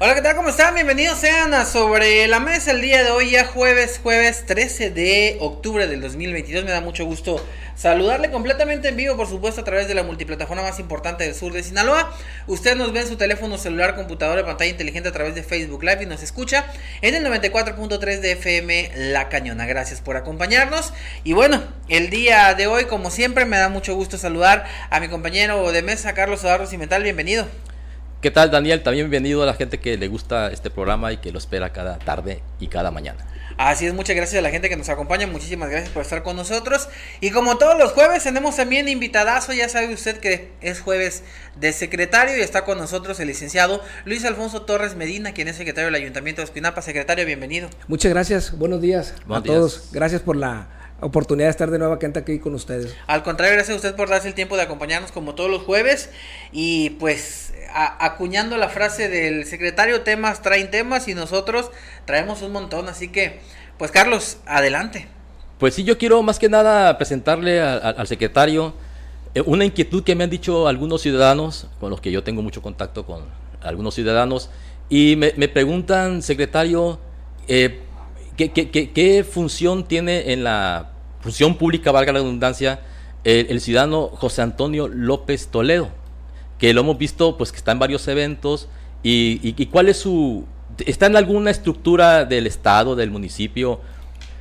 Hola, ¿qué tal? ¿Cómo están? Bienvenidos sean a Sobre la Mesa el día de hoy, ya jueves, jueves 13 de octubre del 2022. Me da mucho gusto saludarle completamente en vivo, por supuesto, a través de la multiplataforma más importante del sur de Sinaloa. Usted nos ve en su teléfono celular, computadora, pantalla inteligente a través de Facebook Live y nos escucha en el 94.3 de FM La Cañona. Gracias por acompañarnos. Y bueno, el día de hoy, como siempre, me da mucho gusto saludar a mi compañero de mesa, Carlos Adarro Cimental. Bienvenido. ¿Qué tal, Daniel? También bienvenido a la gente que le gusta este programa y que lo espera cada tarde y cada mañana. Así es, muchas gracias a la gente que nos acompaña, muchísimas gracias por estar con nosotros. Y como todos los jueves tenemos también invitadazo, ya sabe usted que es jueves de secretario y está con nosotros el licenciado Luis Alfonso Torres Medina, quien es secretario del Ayuntamiento de Espinapa. Secretario, bienvenido. Muchas gracias, buenos días a todos. Gracias por la oportunidad de estar de nuevo aquí con ustedes. Al contrario, gracias a usted por darse el tiempo de acompañarnos como todos los jueves y pues acuñando la frase del secretario, temas traen temas y nosotros traemos un montón, así que pues Carlos, adelante. Pues sí, yo quiero más que nada presentarle al secretario eh, una inquietud que me han dicho algunos ciudadanos, con los que yo tengo mucho contacto con algunos ciudadanos, y me, preguntan, secretario, eh, ¿qué, función tiene en la función pública, valga la redundancia, el, ciudadano José Antonio López Toledo, que lo hemos visto, pues que está en varios eventos, y, cuál es su... ¿Está en alguna estructura del Estado, del municipio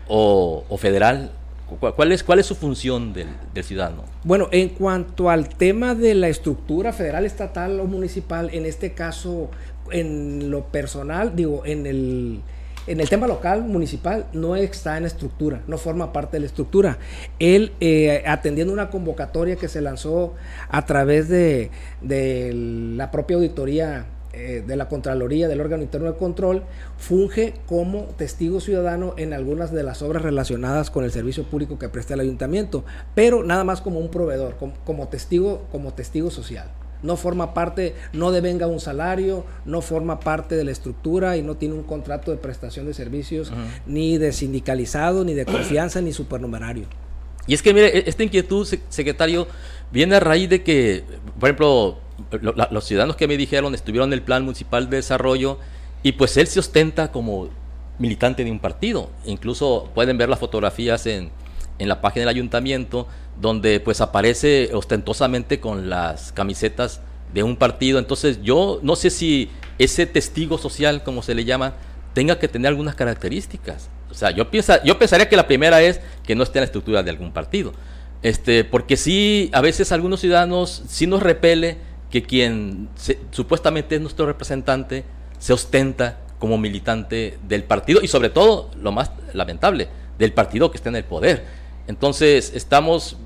o, federal? ¿Cuál es, ¿Cuál es su función del, ciudadano? Bueno, en cuanto al tema de la estructura federal, estatal o municipal, en este caso, en lo personal, digo, en el en el tema local, municipal, no está en estructura, no forma parte de la estructura. Él, eh, atendiendo una convocatoria que se lanzó a través de, la propia auditoría eh, de la Contraloría del órgano interno de control, funge como testigo ciudadano en algunas de las obras relacionadas con el servicio público que presta el ayuntamiento, pero nada más como un proveedor, como testigo, como testigo social no forma parte, no devenga un salario, no forma parte de la estructura y no tiene un contrato de prestación de servicios ni de sindicalizado, ni de confianza, ni supernumerario. Y es que, mire, e-, esta inquietud, secretario, viene a raíz de que, por ejemplo, los ciudadanos que me dijeron estuvieron en el Plan Municipal de Desarrollo y pues él se ostenta como militante de un partido. Incluso pueden ver las fotografías en, en la página del ayuntamiento donde pues aparece ostentosamente con las camisetas de un partido. Entonces yo no sé si ese testigo social, como se le llama, tenga que tener algunas características. O sea, yo, piensa, yo pensaría que la primera es que no esté en la estructura de algún partido. Este, porque sí, a veces algunos ciudadanos sí nos repele que quien supuestamente es nuestro representante se ostenta como militante del partido y sobre todo, lo más lamentable, del partido que está en el poder. Entonces, estamos,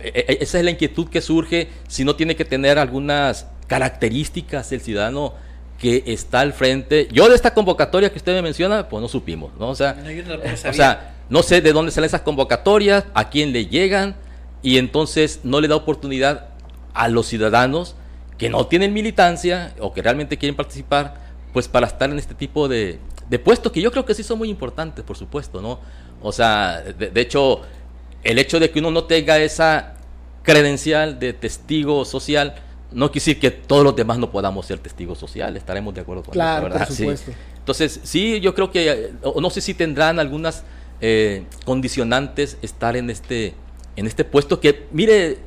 e, e, esa es la inquietud que surge, si no tiene que tener algunas características el ciudadano que está al frente. Yo de esta convocatoria que usted me menciona, pues no supimos, ¿no? O sea, no, o sea, no sé de dónde salen esas convocatorias, a quién le llegan, y entonces no le da oportunidad a los ciudadanos que no tienen militancia o que realmente quieren participar, pues para estar en este tipo de, de puestos que yo creo que sí son muy importantes, por supuesto, ¿no? O sea, de hecho, el hecho de que uno no tenga esa credencial de testigo social no quiere decir que todos los demás no podamos ser testigos sociales, estaremos de acuerdo con eso, ¿verdad? Por supuesto. Entonces, sí, yo creo que, no sé si tendrán algunas eh, condicionantes estar en este, en este puesto que, mire,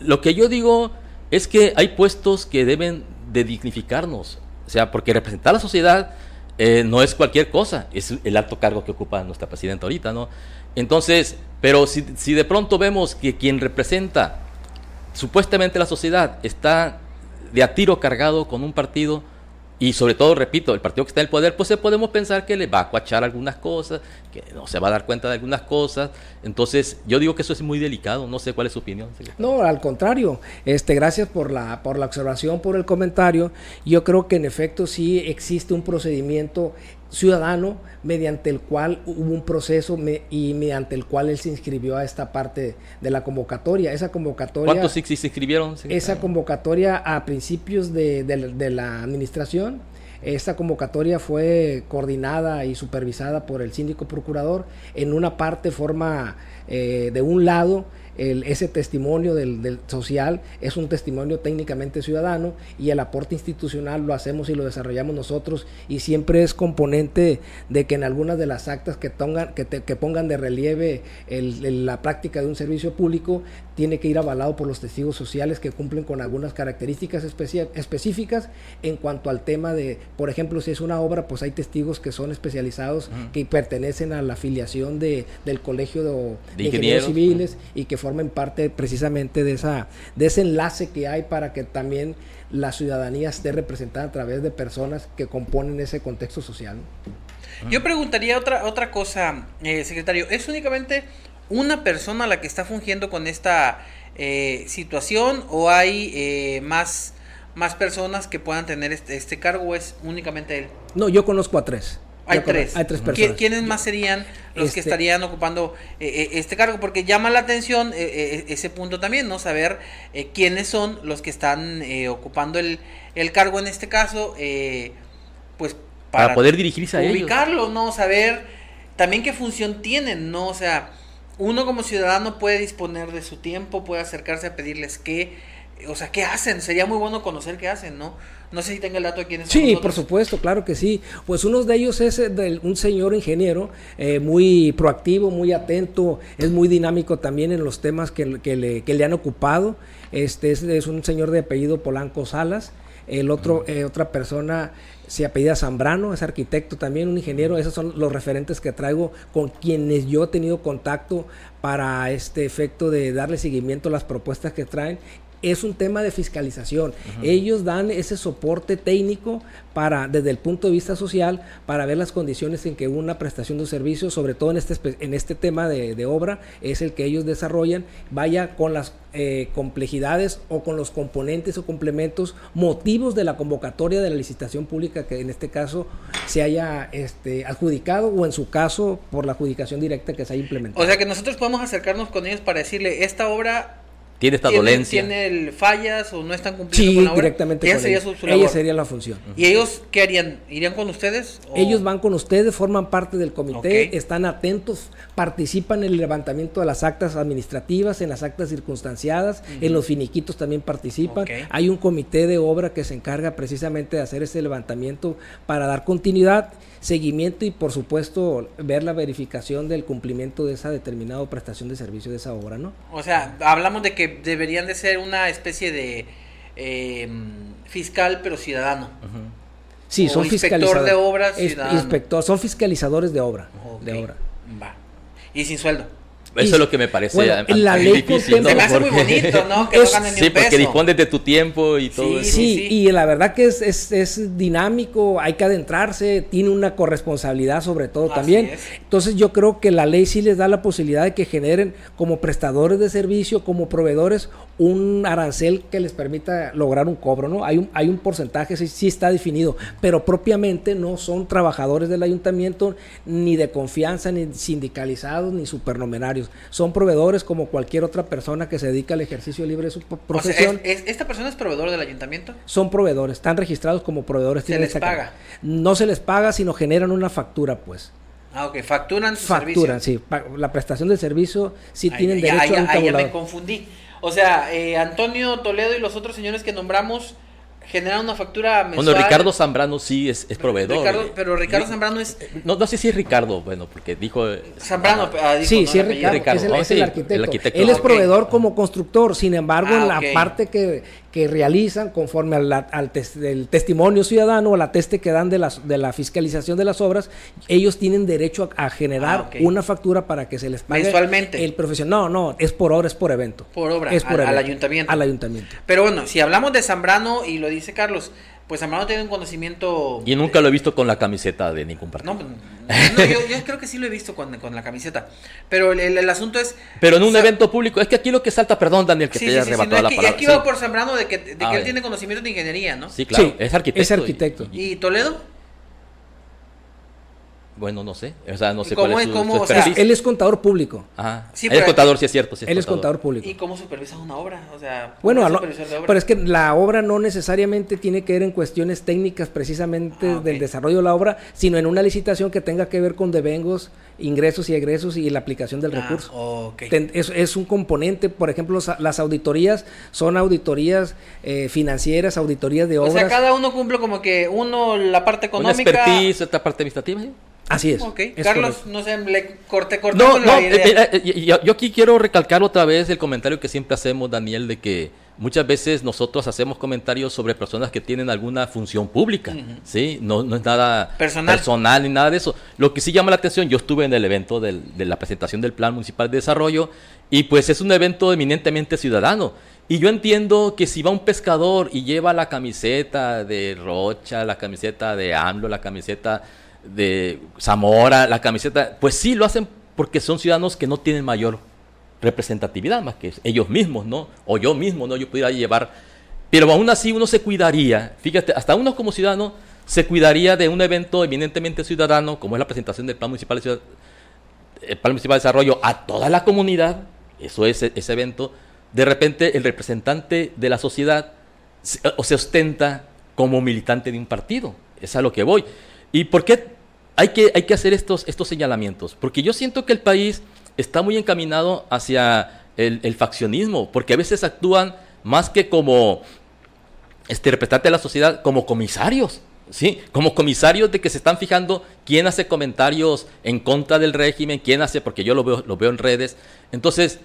lo que yo digo es que hay puestos que deben de dignificarnos, o sea, porque representar a la sociedad eh, no es cualquier cosa, es el alto cargo que ocupa nuestra presidenta ahorita, ¿no? Entonces, pero si, si de pronto vemos que quien representa supuestamente la sociedad está de a tiro cargado con un partido Y sobre todo, repito, el partido que está en el poder, pues podemos pensar que le va a cuachar algunas cosas, que no se va a dar cuenta de algunas cosas. Entonces, yo digo que eso es muy delicado. No sé cuál es su opinión. No, al contrario. Este, gracias por la, por la observación, por el comentario. Yo creo que en efecto sí existe un procedimiento ciudadano mediante el cual hubo un proceso y mediante el cual él se inscribió a esta parte de la convocatoria. Esa convocatoria... ¿Cuántos se inscribieron? Esa convocatoria a principios de, de la administración. Esta convocatoria fue coordinada y supervisada por el síndico procurador. En una parte forma eh, de un lado ese testimonio del, social es un testimonio técnicamente ciudadano y el aporte institucional lo hacemos y lo desarrollamos nosotros. Y siempre es componente de que en algunas de las actas que, que, pongan de relieve la práctica de un servicio público tiene que ir avalado por los testigos sociales que cumplen con algunas características específicas. En cuanto al tema de, por ejemplo, si es una obra, pues hay testigos que son especializados, que pertenecen a la afiliación de, del Colegio de, Ingenieros, Civiles y que formen parte precisamente de, esa, de ese enlace que hay para que también la ciudadanía esté representada a través de personas que componen ese contexto social. Yo preguntaría otra, otra cosa, eh, secretario. ¿Es únicamente una persona la que está fungiendo con esta eh, situación o hay eh, más, más personas que puedan tener este, este cargo o es únicamente él? No, yo conozco a tres. Hay tres. Hay tres personas. ¿Quiénes más serían los que este estarían ocupando eh, eh, este cargo? Porque llama la atención eh, ese punto también, ¿no? Saber quiénes son los que están ocupando el, el, cargo en este caso, pues para, poder dirigirse a ubicarlo, ¿no? Saber también qué función tienen, ¿no? O sea, uno como ciudadano puede disponer de su tiempo, puede acercarse a pedirles qué, o sea, qué hacen. Sería muy bueno conocer qué hacen, ¿no? No sé si tenga el dato de quiénes Sí, por supuesto, claro que sí. Pues uno de ellos es eh, un señor ingeniero eh, muy proactivo, muy atento, es muy dinámico también en los temas que, le, han ocupado. Este es, un señor de apellido Polanco Salas. El otro, eh, otra persona se apellida Zambrano, es arquitecto también, un ingeniero. Esos son los referentes que traigo con quienes yo he tenido contacto para este efecto de darle seguimiento a las propuestas que traen es un tema de fiscalización. Ellos dan ese soporte técnico para, desde el punto de vista social, para ver las condiciones en que una prestación de servicio, sobre todo en este, en este tema de, obra, es el que ellos desarrollan, vaya con las eh, complejidades o con los componentes o complementos, motivos de la convocatoria de la licitación pública que en este caso se haya este, adjudicado o en su caso por la adjudicación directa que se haya implementado. O sea que nosotros podemos acercarnos con ellos para decirle, esta obra tiene esta dolencia. ¿Tiene fallas o no están cumpliendo con la obra? directamente ella sería su, Ella sería la función. ¿Y ellos qué harían? ¿Irían con ustedes? Ellos van con ustedes, forman parte del comité, están atentos, participan en el levantamiento de las actas administrativas, en las actas circunstanciadas, en los finiquitos también participan. Hay un comité de obra que se encarga precisamente de hacer ese levantamiento para dar continuidad seguimiento y por supuesto ver la verificación del cumplimiento de esa determinada prestación de servicio de esa obra, ¿no? O sea, hablamos de que deberían de ser una especie de eh, fiscal pero ciudadano. Sí, son fiscalizadores. de obras, Inspector, son fiscalizadores de obra, de obra. Va. Y sin sueldo. Eso es lo que me parece la ley difícil, ¿no? Se me hace muy bonito, ¿no? Que no ganen ni sí, porque dispones de tu tiempo y todo sí, eso. Sí, y la verdad que es, es, es, dinámico, hay que adentrarse, tiene una corresponsabilidad sobre todo también. Entonces yo creo que la ley sí les da la posibilidad de que generen como prestadores de servicio, como proveedores, un arancel que les permita lograr un cobro, ¿no? Hay un, hay un porcentaje, sí, sí está definido, pero propiamente no son trabajadores del ayuntamiento, ni de confianza, ni sindicalizados, ni supernumerarios son proveedores como cualquier otra persona que se dedica al ejercicio libre de su profesión. ¿Esta persona es proveedor del ayuntamiento? Son proveedores, están registrados como proveedores. ¿Se les paga? No se les paga, sino generan una factura, pues. Ah, ok, facturan su Facturan, sí. La prestación del servicio sí tienen derecho a un Ahí ya me confundí. O sea, eh, Antonio Toledo y los otros señores que nombramos generar una factura mensual. Bueno, Ricardo Zambrano sí es, es proveedor. pero Ricardo Zambrano es... No, no sé si es Ricardo, bueno, porque dijo... Zambrano, ah, sí, sí es Ricardo, es, el, arquitecto. Él es proveedor como constructor, sin embargo, en ah, la parte que, que realizan conforme al, al testimonio ciudadano o la teste que dan de, las, de la fiscalización de las obras, ellos tienen derecho a, generar ah, una factura para que se les pague mensualmente. El profesional, no, no, es por obra, es por evento. Por obra, es por al, ayuntamiento. Al ayuntamiento. Pero bueno, si hablamos de Zambrano y lo dice Carlos, pues Zambrano tiene un conocimiento... Y nunca lo he visto con la camiseta de ningún partido. No, no yo, yo, creo que sí lo he visto con, con la camiseta. Pero el, el, asunto es... Pero en un evento público, es que aquí lo que salta, perdón Daniel, que sí, te haya sí, arrebatado la que, palabra. Aquí va por Zambrano de que, de que él tiene conocimiento de ingeniería, ¿no? Sí, claro, es arquitecto. Es arquitecto. ¿Y, y Toledo? Bueno, no sé. O sea, no sé cómo cuál es, es, su, cómo, su o sea, él es contador público. Ajá. Sí, él es contador, sí es cierto. sí él es contador público. ¿Y cómo supervisa una obra? O sea, Bueno, ¿cómo a lo- pero es que la obra no necesariamente tiene que ver en cuestiones técnicas precisamente Ah, del desarrollo de la obra, sino en una licitación que tenga que ver con devengos, ingresos y egresos y la aplicación del Ah, recurso. ok. Ten- Es, es un componente, por ejemplo, sa- las auditorías son auditorías eh, financieras, auditorías de O obras. sea, cada uno cumple como que uno la parte Una económica. expertise, esta parte administrativa. ¿sí? Así es. Ok, es Carlos, correcto. no sé, le corté, corté No, con no, la idea. eh, eh, eh, yo, yo aquí quiero recalcar otra vez el comentario que siempre hacemos, Daniel, de que muchas veces nosotros hacemos comentarios sobre personas que tienen alguna función pública, ¿sí? No, no es nada Personal. ni nada de eso. Lo que sí llama la atención, yo estuve en el evento del- de la presentación del Plan Municipal de Desarrollo y pues es un evento eminentemente ciudadano. Y yo entiendo que si va un pescador y lleva la camiseta de Rocha, la camiseta de AMLO, la camiseta de Zamora, la camiseta, pues sí lo hacen porque son ciudadanos que no tienen mayor representatividad más que ellos mismos, ¿no? O yo mismo, ¿no? Yo pudiera llevar, pero aún así uno se cuidaría, fíjate, hasta uno como ciudadano se cuidaría de un evento eminentemente ciudadano, como es la presentación del Plan Municipal de, el Plan Municipal de Desarrollo a toda la comunidad, eso es ese evento, de repente el representante de la sociedad se, o se ostenta como militante de un partido, es a lo que voy. ¿Y por qué hay que, hay que hacer estos, estos señalamientos? Porque yo siento que el país está muy encaminado hacia el, faccionismo, porque a veces actúan más que como este representante de la sociedad, como comisarios. ¿Sí? Como comisarios de que se están fijando quién hace comentarios en contra del régimen, quién hace, porque yo lo veo, lo veo en redes. Entonces,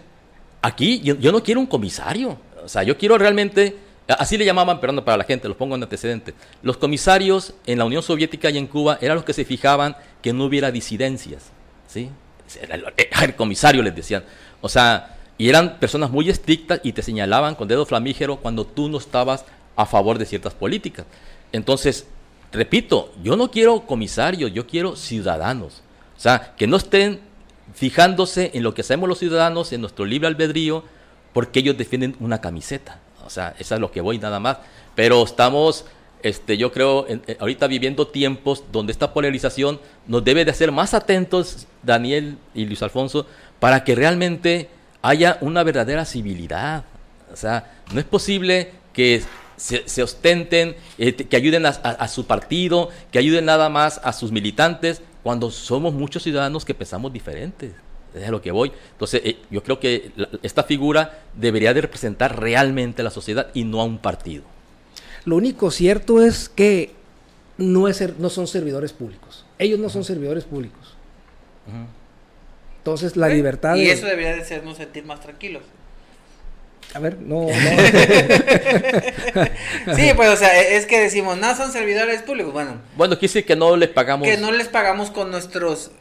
aquí yo, no quiero un comisario. O sea, yo quiero realmente, así le llamaban, perdón, para la gente, los pongo en antecedentes. Los comisarios en la Unión Soviética y en Cuba eran los que se fijaban que no hubiera disidencias. ¿Sí? El comisario les decían. O sea, y eran personas muy estrictas y te señalaban con dedo flamígero cuando tú no estabas a favor de ciertas políticas. Entonces, repito, yo no quiero comisarios, yo quiero ciudadanos. O sea, que no estén fijándose en lo que hacemos los ciudadanos, en nuestro libre albedrío, porque ellos defienden una camiseta. O sea, eso es lo que voy nada más. Pero estamos, este, yo creo, en- en- ahorita viviendo tiempos donde esta polarización nos debe de hacer más atentos, Daniel y Luis Alfonso, para que realmente haya una verdadera civilidad. O sea, no es posible que se, ostenten, eh, que ayuden a su partido, que ayuden nada más a sus militantes, cuando somos muchos ciudadanos que pensamos diferentes. Es a lo que voy. Entonces, eh, yo creo que la- esta figura debería de representar realmente a la sociedad y no a un partido. Lo único cierto es que no, es no son servidores públicos. Ellos no son servidores públicos. Entonces, la libertad Y de- eso debería de hacernos sentir más tranquilos. A ver, no, no. Sí, pues, o sea, es que decimos, no son servidores públicos. Bueno, Bueno, quiere decir que no les pagamos. que no les pagamos con nuestros...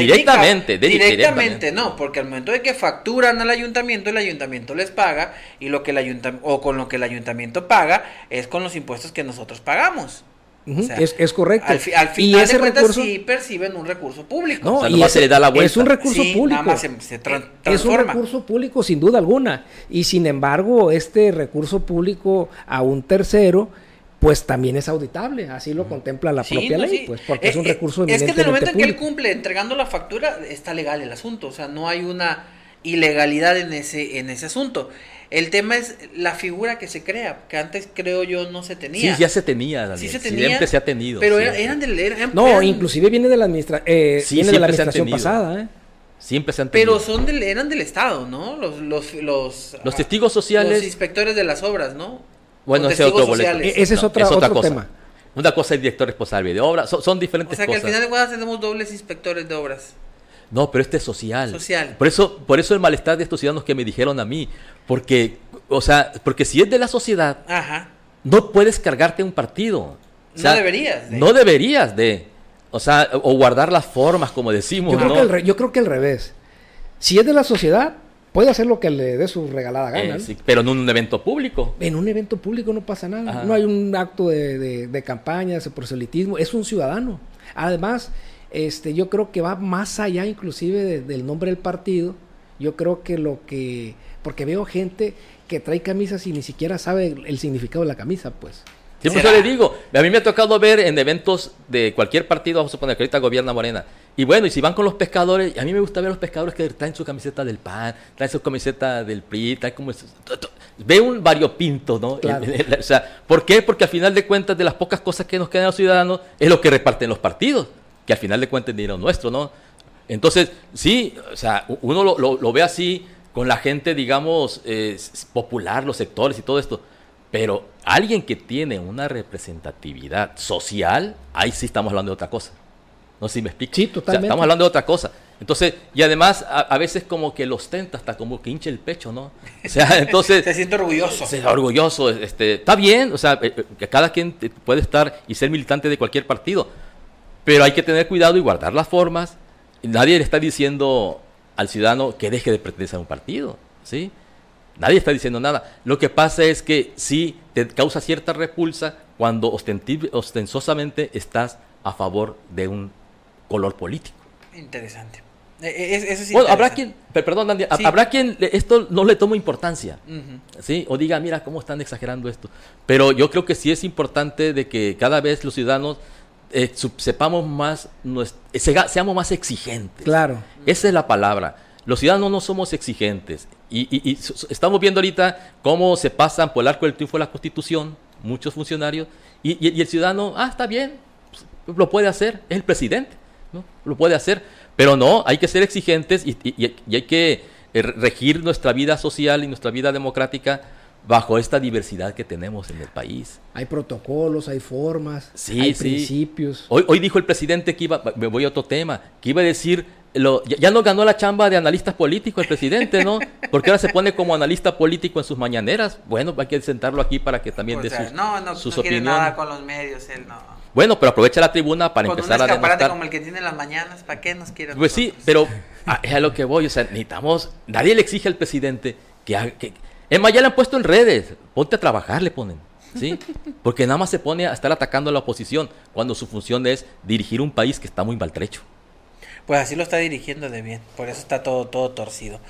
Directamente, de- directamente, directamente. no, porque al momento de que facturan al ayuntamiento, el ayuntamiento les paga y lo que el ayuntamiento, o con lo que el ayuntamiento paga es con los impuestos que nosotros pagamos. Ujú, O sea, es, es correcto. Al, fi- al y final ese de cuentas recurso, sí perciben un recurso público. no, O sea, y ese- se le da la vuelta. es un recurso Sí, público. nada más se- se tran- es un recurso público sin duda alguna. Y sin embargo, este recurso público a un tercero, pues también es auditable. Así lo contempla la Sí, propia no, ley, sí. pues porque es Eh, un eh, recurso Es que en el momento en que él cumple entregando la factura, está legal el asunto. O sea, no hay una ilegalidad en ese, en ese asunto. El tema es la figura que se crea, que antes creo yo no se tenía. Sí, ya se tenía, Daniel. Sí se tenía. Siempre se ha tenido. Pero era- eran del. eran- No, eran- inclusive viene de la administra eh, Sí, viene de la administración pasada, ¿eh? Siempre se han tenido. Pero son del, eran del Estado, ¿no? Los, los, los, Los ah, testigos sociales- Los inspectores de las obras, ¿no? Bueno, ese es otro boleto. E- ese es otra- otro cosa. tema. Una cosa es director responsable de obra, son, son O diferentes sea que al cosas. final de cuentas tenemos dobles inspectores de obras. No, pero este es social. Social. Por eso, por eso el malestar de estos ciudadanos que me dijeron a mí, porque, o sea, porque si es de la sociedad, Ajá. no puedes cargarte un partido. O No deberías de. No deberías de, o sea, o guardar las formas, como decimos, Yo creo, ¿no? que al re- yo creo que al revés. Si es de la sociedad, puede hacer lo que le dé su regalada gana. Eh, pero en un evento público. En un evento público no pasa nada. No hay un acto de, de, campaña, de proselitismo. Es un ciudadano. Además, este, yo creo que va más allá inclusive del nombre del partido. Yo creo que lo que... Porque veo gente que trae camisas y ni siquiera sabe el significado de la camisa, pues. Siempre yo le digo, a mí me ha tocado ver en eventos de cualquier partido, vamos a suponer que ahorita gobierna Morena, y bueno, y si van con los pescadores, a mí me gusta ver a los pescadores que traen su camiseta del PAN, traen su camiseta del PRI, traen como... Ve un variopinto, ¿no? o sea, ¿por qué? Porque al final de cuentas, de las pocas cosas que nos quedan a los ciudadanos, es lo que reparten los partidos, que al final de cuentas es dinero nuestro, ¿no? Entonces, sí, o sea, uno lo, ve así con la gente, digamos, eh, popular, los sectores y todo esto, pero alguien que tiene una representatividad social, ahí sí estamos hablando de otra cosa. No sé si me explico. Sí, totalmente. estamos hablando de otra cosa. Entonces, y además, a, veces como que los tenta hasta como que hincha el pecho, ¿no? O sea, entonces... se siente orgulloso. Se siente orgulloso. Este, está bien, o sea, eh, eh, que cada quien puede estar y ser militante de cualquier partido. Pero hay que tener cuidado y guardar las formas. Nadie le está diciendo al ciudadano que deje de pertenecer a un partido, ¿sí? Nadie está diciendo nada. Lo que pasa es que sí te causa cierta repulsa cuando ostensosamente estás a favor de un color político. Interesante. Eso sí bueno, habrá quien, perdón, habrá quien esto no le toma importancia, ¿sí? O diga, mira cómo están exagerando esto. Pero yo creo que sí es importante de que cada vez los ciudadanos eh, sepamos más, seamos más exigentes. Claro. Esa es la palabra. Los ciudadanos no somos exigentes. Y, estamos viendo ahorita cómo se pasan por el arco del triunfo de la Constitución, muchos funcionarios, y, el ciudadano, ah, está bien, pues, lo puede hacer, es el presidente, ¿no? Lo puede hacer. Pero no, hay que ser exigentes y, hay que eh, regir nuestra vida social y nuestra vida democrática bajo esta diversidad que tenemos en el país. Hay protocolos, hay formas, hay principios. Hoy, hoy dijo el presidente que iba, me voy a otro tema, que iba a decir ya, no ganó la chamba de analista político el presidente, ¿no? Porque ahora se pone como analista político en sus mañaneras. Bueno, hay que sentarlo aquí para que también dé sus, no, no, sus no opiniones. nada con los medios, él no. Bueno, pero aprovecha la tribuna para empezar a demostrar. como el que tiene las mañanas, ¿para qué nos quiere? Pues sí, pero es a lo que voy, o sea, necesitamos, nadie le exige al presidente que, que es más, ya le han puesto en redes, ponte a trabajar, le ponen. ¿Sí? Porque nada más se pone a estar atacando a la oposición cuando su función es dirigir un país que está muy maltrecho pues así lo está dirigiendo de bien. Por eso está todo, todo torcido.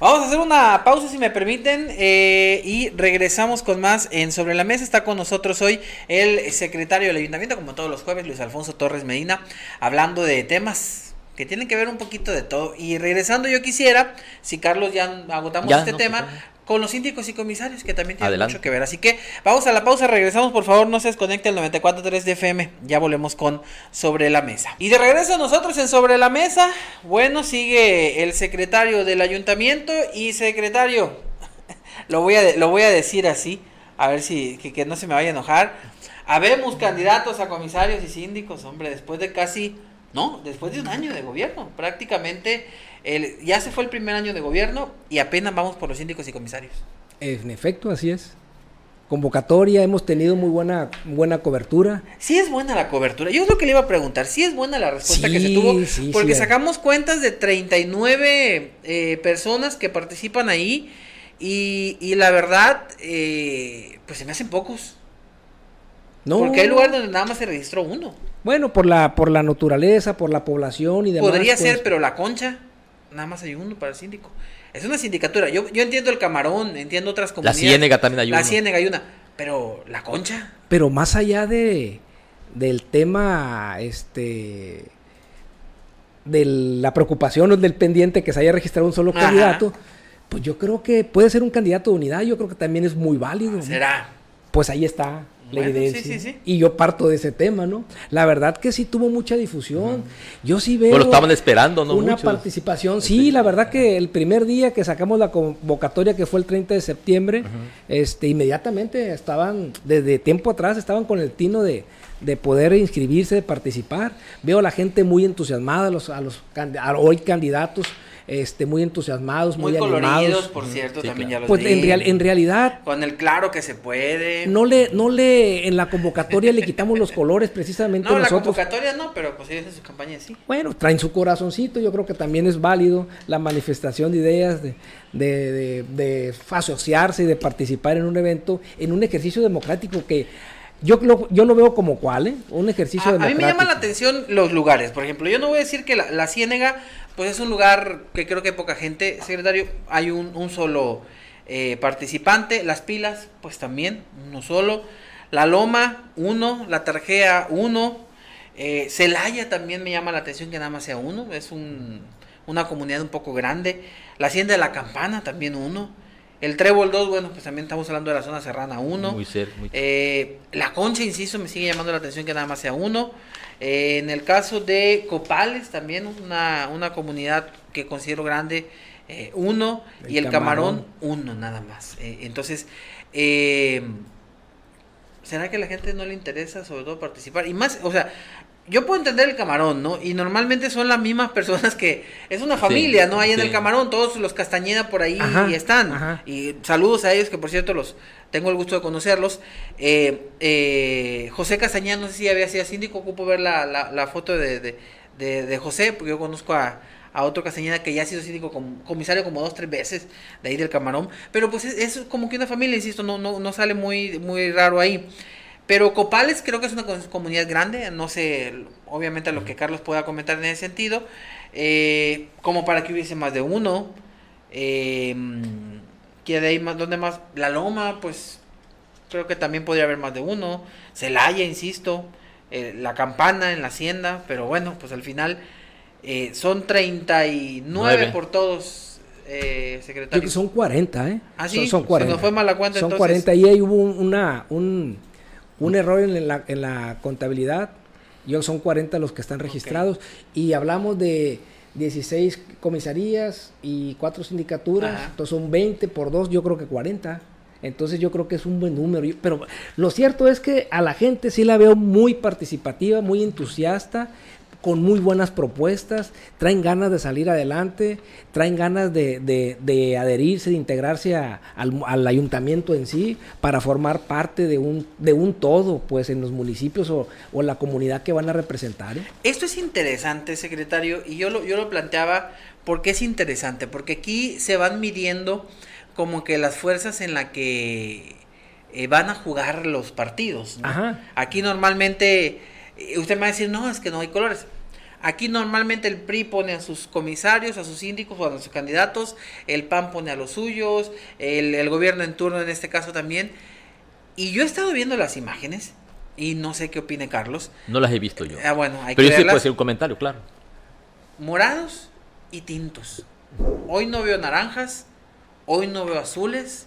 Vamos a hacer una pausa si me permiten eh, y regresamos con más en Sobre la Mesa. Está con nosotros hoy el secretario del ayuntamiento, como todos los jueves, Luis Alfonso Torres Medina, hablando de temas que tienen que ver un poquito de todo. Y regresando yo quisiera, si Carlos ya agotamos este tema, con los síndicos y comisarios, que también tienen mucho que ver. Así que vamos a la pausa, regresamos, por favor, no se desconecte el 94.3 de FM. Ya volvemos con Sobre la Mesa. Y de regreso nosotros en Sobre la Mesa, bueno, sigue el secretario del ayuntamiento y secretario, lo voy a, lo voy a decir así, a ver si, que, que no se me vaya a enojar. Habemos candidatos a comisarios y síndicos, hombre, después de casi, no, después de un año de gobierno, prácticamente ya se fue el primer año de gobierno y apenas vamos por los síndicos y comisarios. En efecto, así es. Convocatoria, hemos tenido muy buena, buena cobertura. Sí es buena la cobertura. Yo es lo que le iba a preguntar. Sí es buena la respuesta que se tuvo. porque sacamos cuentas de 39 eh, personas que participan ahí. Y, y la verdad, eh, pues se me hacen pocos. No. Porque hay lugares donde nada más se registró uno. Bueno, por la, por la naturaleza, por la población y demás. Podría ser, pues pero la concha nada más hay uno para el síndico. Es una sindicatura. Yo, yo entiendo el camarón, entiendo otras comunidades. La ciénega también hay una. La ciénega hay una. Pero la concha. Pero más allá de del tema, este de la preocupación o del pendiente que se haya registrado un solo candidato, pues yo creo que puede ser un candidato de unidad, yo creo que también es muy válido. ¿Será? Pues ahí está la evidencia. Y yo parto de ese tema, ¿no? La verdad que sí tuvo mucha difusión. Yo sí veo. Pero estaban esperando, ¿no? Una participación. Sí, la verdad que el primer día que sacamos la convocatoria, que fue el 30 de septiembre, este, inmediatamente estaban, desde tiempo atrás, estaban con el tino de, de poder inscribirse, de participar. Veo a la gente muy entusiasmada, a los, a los hoy candidatos este, muy entusiasmados, muy, muy, coloridos, animados. por cierto, Sí, también claro. ya los Pues en, vi. real- en realidad Con el claro que se puede. no le, no le, en la convocatoria le quitamos los colores precisamente No, la nosotros. convocatoria no, pero pues ellos en su campaña sí. Bueno, traen su corazoncito, yo creo que también es válido la manifestación de ideas, de, de, de- de asociarse y de participar en un evento, en un ejercicio democrático que yo lo, yo lo veo como cual, ¿eh? Un ejercicio A, a mí me llama la atención los lugares. Por ejemplo, yo no voy a decir que la, la Ciénega, pues es un lugar que creo que hay poca gente. Secretario, hay un, solo eh, participante. Las pilas, pues también, uno solo. La Loma, uno. La Tarjea, uno. Eh, Celaya también me llama la atención que nada más sea uno. Es un, una comunidad un poco grande. La Hacienda de la Campana, también uno. El Trébol 2, bueno, pues también estamos hablando de la zona serrana, uno. Muy cerca, muy- Eh, la concha, insisto, me sigue llamando la atención que nada más sea uno. Eh, en el caso de Copales, también una, una comunidad que considero grande, eh, uno. El y el camarón, Camarón. uno nada más. Eh, entonces, eh, ¿será que a la gente no le interesa sobre todo participar? Y más, o sea, yo puedo entender el camarón, ¿no? Y normalmente son las mismas personas que... Es una familia, ¿no? Ahí en el camarón, todos los Castañeda por ahí Ajá, están. ajá. Y saludos a ellos, que por cierto los tengo el gusto de conocerlos. Eh, eh, José Castañeda, no sé si había sido síndico, ocupo ver la, la, la foto de, de, de- de José, porque yo conozco a, a otro Castañeda que ya ha sido síndico com- comisario como dos, tres veces de ahí del Camarón. Pero pues es, es como que una familia, insisto, no, no, no sale muy, muy raro ahí. Pero Copales creo que es una co- comunidad grande, no sé, obviamente lo que Carlos pueda comentar en ese sentido, eh, como para que hubiese más de uno. Eh, que de ahí más, ¿dónde más? La Loma, pues creo que también podría haber más de uno. Celaya, insisto, eh, la Campana en la Hacienda, pero bueno, pues al final eh, son 39 Nueve. por todos, eh, secretario. creo que son 40, ¿eh? Ah, Son- sí, son, se 40. nos fue mal la cuenta, Son entonces. 40 y ahí hubo un- una, un, un error en la, en la contabilidad. Yo son 40 los que están registrados y hablamos de 16 comisarías y 4 sindicaturas, Ajá. entonces son 20 por 2, yo creo que 40. Entonces yo creo que es un buen número. Pero lo cierto es que a la gente sí la veo muy participativa, muy entusiasta, con muy buenas propuestas, traen ganas de salir adelante, traen ganas de, de- de adherirse, de integrarse a- al, al ayuntamiento en sí, para formar parte de un, de un todo, pues en los municipios o, o en la comunidad que van a representar. ¿eh? Esto es interesante, secretario, y yo lo, yo lo planteaba porque es interesante, porque aquí se van midiendo como que las fuerzas en las que eh, van a jugar los partidos. ¿no? Ajá. Aquí normalmente, eh, usted me va a decir, no, es que no hay colores. Aquí normalmente el PRI pone a sus comisarios, a sus síndicos o a sus candidatos, el PAN pone a los suyos, el, el gobierno en turno en este caso también. Y yo he estado viendo las imágenes y no sé qué opine Carlos. No las he visto yo. Ah, bueno, hay Pero que yo sí puedo verlas hacer un comentario, claro. morados y tintos. Hoy no veo naranjas, hoy no veo azules,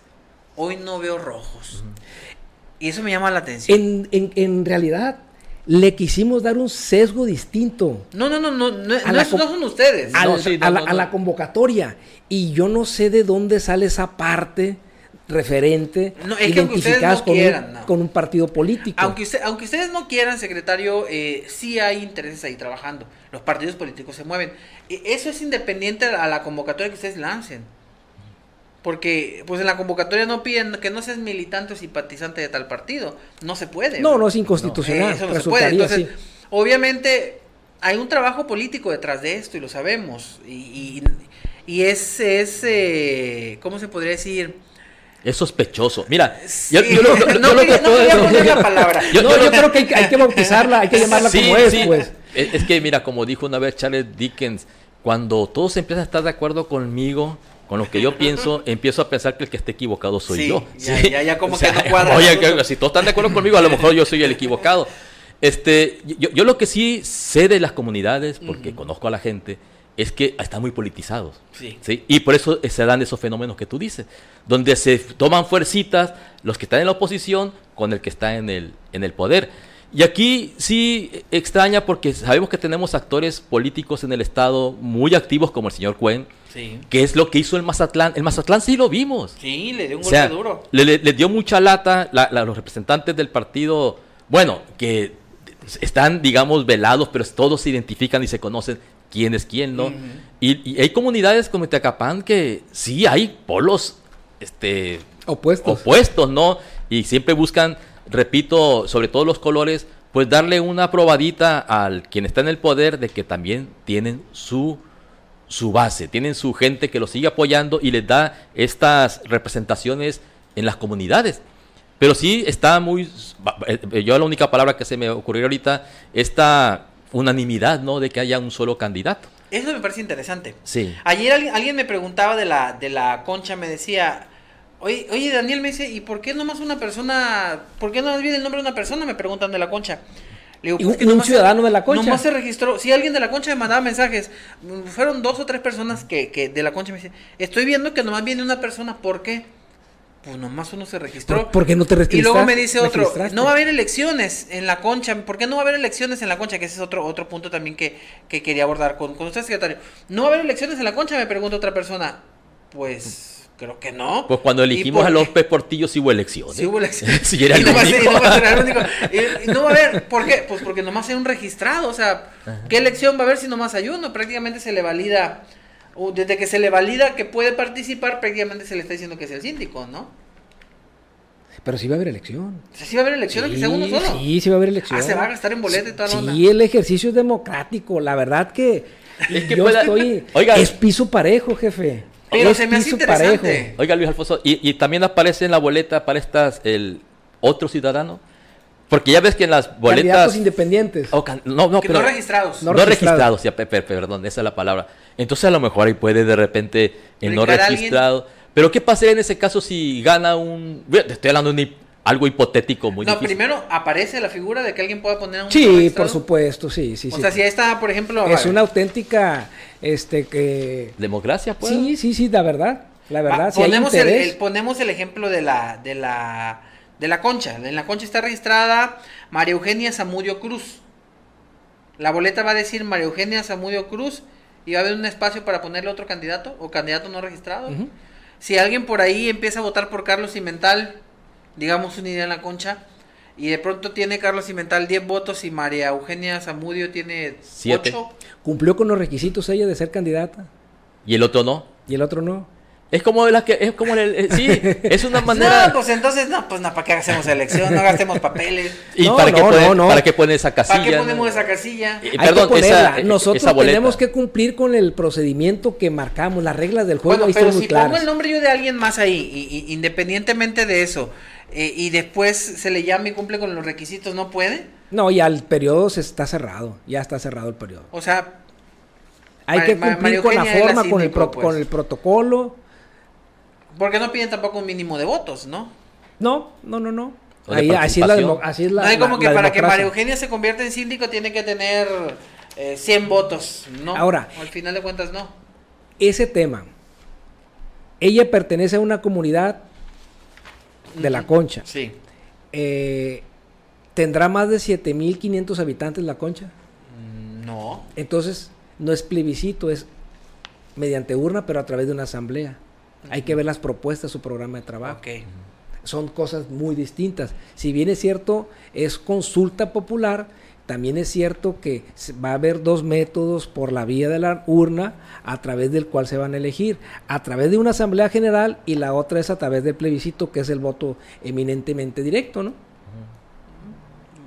hoy no veo rojos. Y eso me llama la atención. En, en- en realidad, le quisimos dar un sesgo distinto. No, no, no, no, no, A no son ustedes. al- No, sí, no, a, la, no, a la convocatoria. Y yo no sé de dónde sale esa parte referente No, es que identificadas no con, quieran, un, no. con un partido político. Aunque, usted- aunque ustedes no quieran, secretario, eh, sí hay intereses ahí trabajando. Los partidos políticos se mueven. E- Eso es independiente a la convocatoria que ustedes lancen. Porque pues en la convocatoria no piden que no seas militante o simpatizante de tal partido. No se puede. no, no es inconstitucional. Eh, eso no se puede. Entonces, obviamente, hay un trabajo político detrás de esto y lo sabemos. Y, y, y es, es eh, ¿cómo se podría decir? Es sospechoso. Mira, Sí, yo, yo lo- yo- no yo lo quería- no puedo- quería poner la palabra. Yo- no, yo yo, lo- creo que hay, hay que bautizarla, hay que llamarla Sí, como es, sí. pues. Es, es que mira, como dijo una vez Charles Dickens, cuando todos empiezan a estar de acuerdo conmigo, con lo que yo pienso, empiezo a pensar que el que esté equivocado soy Sí, yo. ya- ya- ya como que no cuadra Oye, que si todos están de acuerdo conmigo, a lo mejor yo soy el equivocado. Este, yo, yo lo que sí sé de las comunidades, porque conozco a la gente, es que están muy politizados. Sí. Y por eso se dan esos fenómenos que tú dices, donde se toman fuercitas los que están en la oposición con el que está en el, en el poder. Y aquí sí extraña porque sabemos que tenemos actores políticos en el Estado muy activos como el señor Cuen, Sí. que es lo que hizo el Mazatlán. El Mazatlán sí lo vimos. Sí, le dio un O sea, golpe duro. le, le- le dio mucha lata la- la- los representantes del partido, bueno, que están, digamos, velados, pero todos se identifican y se conocen quién es quién, ¿no? y, y hay comunidades como Teacapán que sí hay polos este, Opuestos. opuestos, ¿no? Y siempre buscan, repito, sobre todo los colores, pues darle una probadita al quien está en el poder de que también tienen su, su base, tienen su gente que los sigue apoyando y les da estas representaciones en las comunidades. Pero sí está muy, eh, yo la única palabra que se me ocurrió ahorita, esta unanimidad, ¿no? De que haya un solo candidato. Eso me parece interesante. Sí. Ayer alguien, alguien me preguntaba de la, de la concha, me decía, oye, oye, Daniel me dice, ¿y por qué nomás una persona, por qué no viene el nombre de una persona? Me preguntan de la concha. Le digo, ¿Y pues un, ciudadano de la concha. Nomás se registró, si alguien de la concha me mandaba mensajes, fueron dos o tres personas que, que de la concha me dicen, estoy viendo que nomás viene una persona, ¿por qué? Pues nomás uno se registró. ¿Por, por qué no te registraste? Y luego me dice otro, no va a haber elecciones en la concha. ¿Por qué no va a haber elecciones en la concha? Que ese es otro, otro punto también que, que quería abordar con, con usted, secretario. ¿No va a haber elecciones en la concha? Me pregunta otra persona. Pues creo que no. Pues cuando elegimos a los qué? Pez Portillos sí hubo elecciones. Sí hubo elecciones. Sí, era y, no va a ser, y único. no va a ser el único. Y- y no va a haber, ¿por qué? Pues porque nomás hay un registrado. O sea, ¿qué elección va a haber si nomás hay uno? Prácticamente se le valida, o desde que se le valida que puede participar, prácticamente se le está diciendo que es el síndico, ¿no? Pero sí va a haber elección. O sea, sí va a haber solo. Sí, sí va a haber elección. Ah, se va a gastar en boleta y toda la onda. Sí, el ejercicio es democrático. La verdad que, Es que yo pueda- estoy... Oiga. es piso parejo, jefe. Pero es se me hace interesante. Oiga, Luis Alfonso, y, y también aparece en la boleta para estas el otro ciudadano. Porque ya ves que en las Candidatos boletas. independientes. Oh, can- no, no, Que pero- no registrados. No, No registrados, ya, pe- pe- perdón, esa es la palabra. Entonces a lo mejor ahí puede de repente el no registrado. Pero ¿qué pasaría en ese caso si gana un... Te estoy hablando de algo hipotético muy no, difícil. primero aparece la figura de que alguien pueda poner a un Sí, por supuesto, sí, sí, O sí. sea, si ahí está, por ejemplo. es una auténtica, este, que... ¿Democracia, pues? Sí, sí, sí, la verdad. La va, verdad, si ponemos, el, interés. el- ponemos el ejemplo de la, de la de la concha. En la concha está registrada María Eugenia Zamudio Cruz. La boleta va a decir María Eugenia Zamudio Cruz y va a haber un espacio para ponerle otro candidato o candidato no registrado. Si alguien por ahí empieza a votar por Carlos Cimental, digamos una idea en la concha, y de pronto tiene Carlos Cimental 10 votos y María Eugenia Zamudio tiene Siete. 8, Cumplió con los requisitos ella de ser candidata Y el otro no. y el otro no. Es como la que es como el, el- sí, es una manera No, pues entonces, no, pues no, ¿para qué hacemos elección? No gastemos papeles. y No, para qué no, poner, no, no. para qué poner esa casilla. ¿Para qué ponemos esa casilla? Eh, Hay perdón, que ponerla. esa- Nosotros esa tenemos que cumplir con el procedimiento que marcamos, las reglas del juego Bueno, ahí pero están si muy claras. pongo el nombre yo de alguien más ahí, y, y- independientemente de eso, eh, y después se le llama y cumple con los requisitos, ¿no puede? No, ya el periodo se está cerrado, ya está cerrado el periodo. O sea, Hay Mar- que cumplir con la forma, con el, pro- pues. con el protocolo. porque no piden tampoco un mínimo de votos, ¿no? No, no, no, no. Ahí, así, es la así es la no hay como la- que la para que. María Eugenia se convierta en síndico tiene que tener eh, 100 votos, ¿no? Ahora. Al final de cuentas, no. Ese tema, ella pertenece a una comunidad de la. Concha. Sí. Eh, ¿Tendrá más de 7.500 habitantes la Concha? Mm, No. Entonces, no es plebiscito, es mediante urna, pero a través de una asamblea. Hay que ver las propuestas, su programa de trabajo. Ok. Son cosas muy distintas. Si bien es cierto, es consulta popular, también es cierto que se- va a haber dos métodos por la vía de la urna a través del cual se van a elegir. A través de una asamblea general y la otra es a través del plebiscito, que es el voto eminentemente directo, ¿no?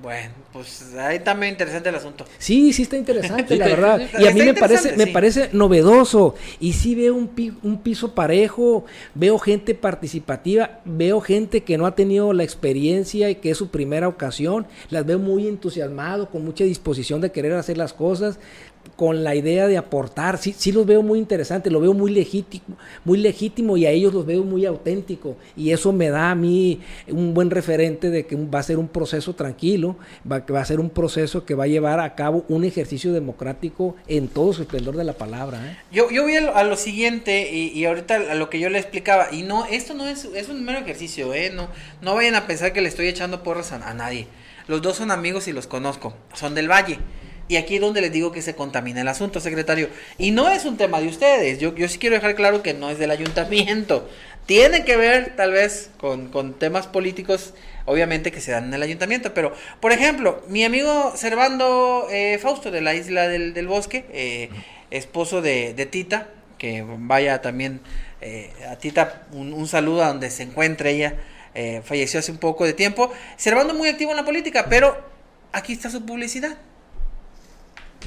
Bueno, pues ahí también interesante el asunto. Sí, sí está interesante, la verdad. Y a mí me parece, me sí. parece novedoso. Y sí veo un, pi- un piso parejo, veo gente participativa, veo gente que no ha tenido la experiencia y que es su primera ocasión. Las veo muy entusiasmado, con mucha disposición de querer hacer las cosas, con la idea de aportar. Sí, sí los veo muy interesantes, lo veo muy legítimo, muy legítimo y a ellos los veo muy auténtico. Y eso me da a mí un buen referente de que va a ser un proceso tranquilo, va, que va a ser un proceso que va a llevar a cabo un ejercicio democrático en todo su esplendor de la palabra. ¿eh? Yo, yo voy a lo, a lo siguiente y, y ahorita a lo que yo le explicaba. Y no, esto no es, es un mero ejercicio, ¿eh? No, no vayan a pensar que le estoy echando porras a nadie. Los dos son amigos y los conozco. Son del Valle. Y aquí es donde les digo que se contamina el asunto, secretario. Y no es un tema de ustedes. Yo, yo sí quiero dejar claro que no es del ayuntamiento. Tiene que ver tal vez con, con temas políticos, obviamente, que se dan en el ayuntamiento. Pero, por ejemplo, mi amigo Servando eh, Fausto de la Isla del, del Bosque, eh, esposo de, de, Tita, que vaya también eh, a Tita un, un, saludo a donde se encuentre ella. Falleció hace un poco de tiempo. Servando muy activo en la política, pero aquí está su publicidad.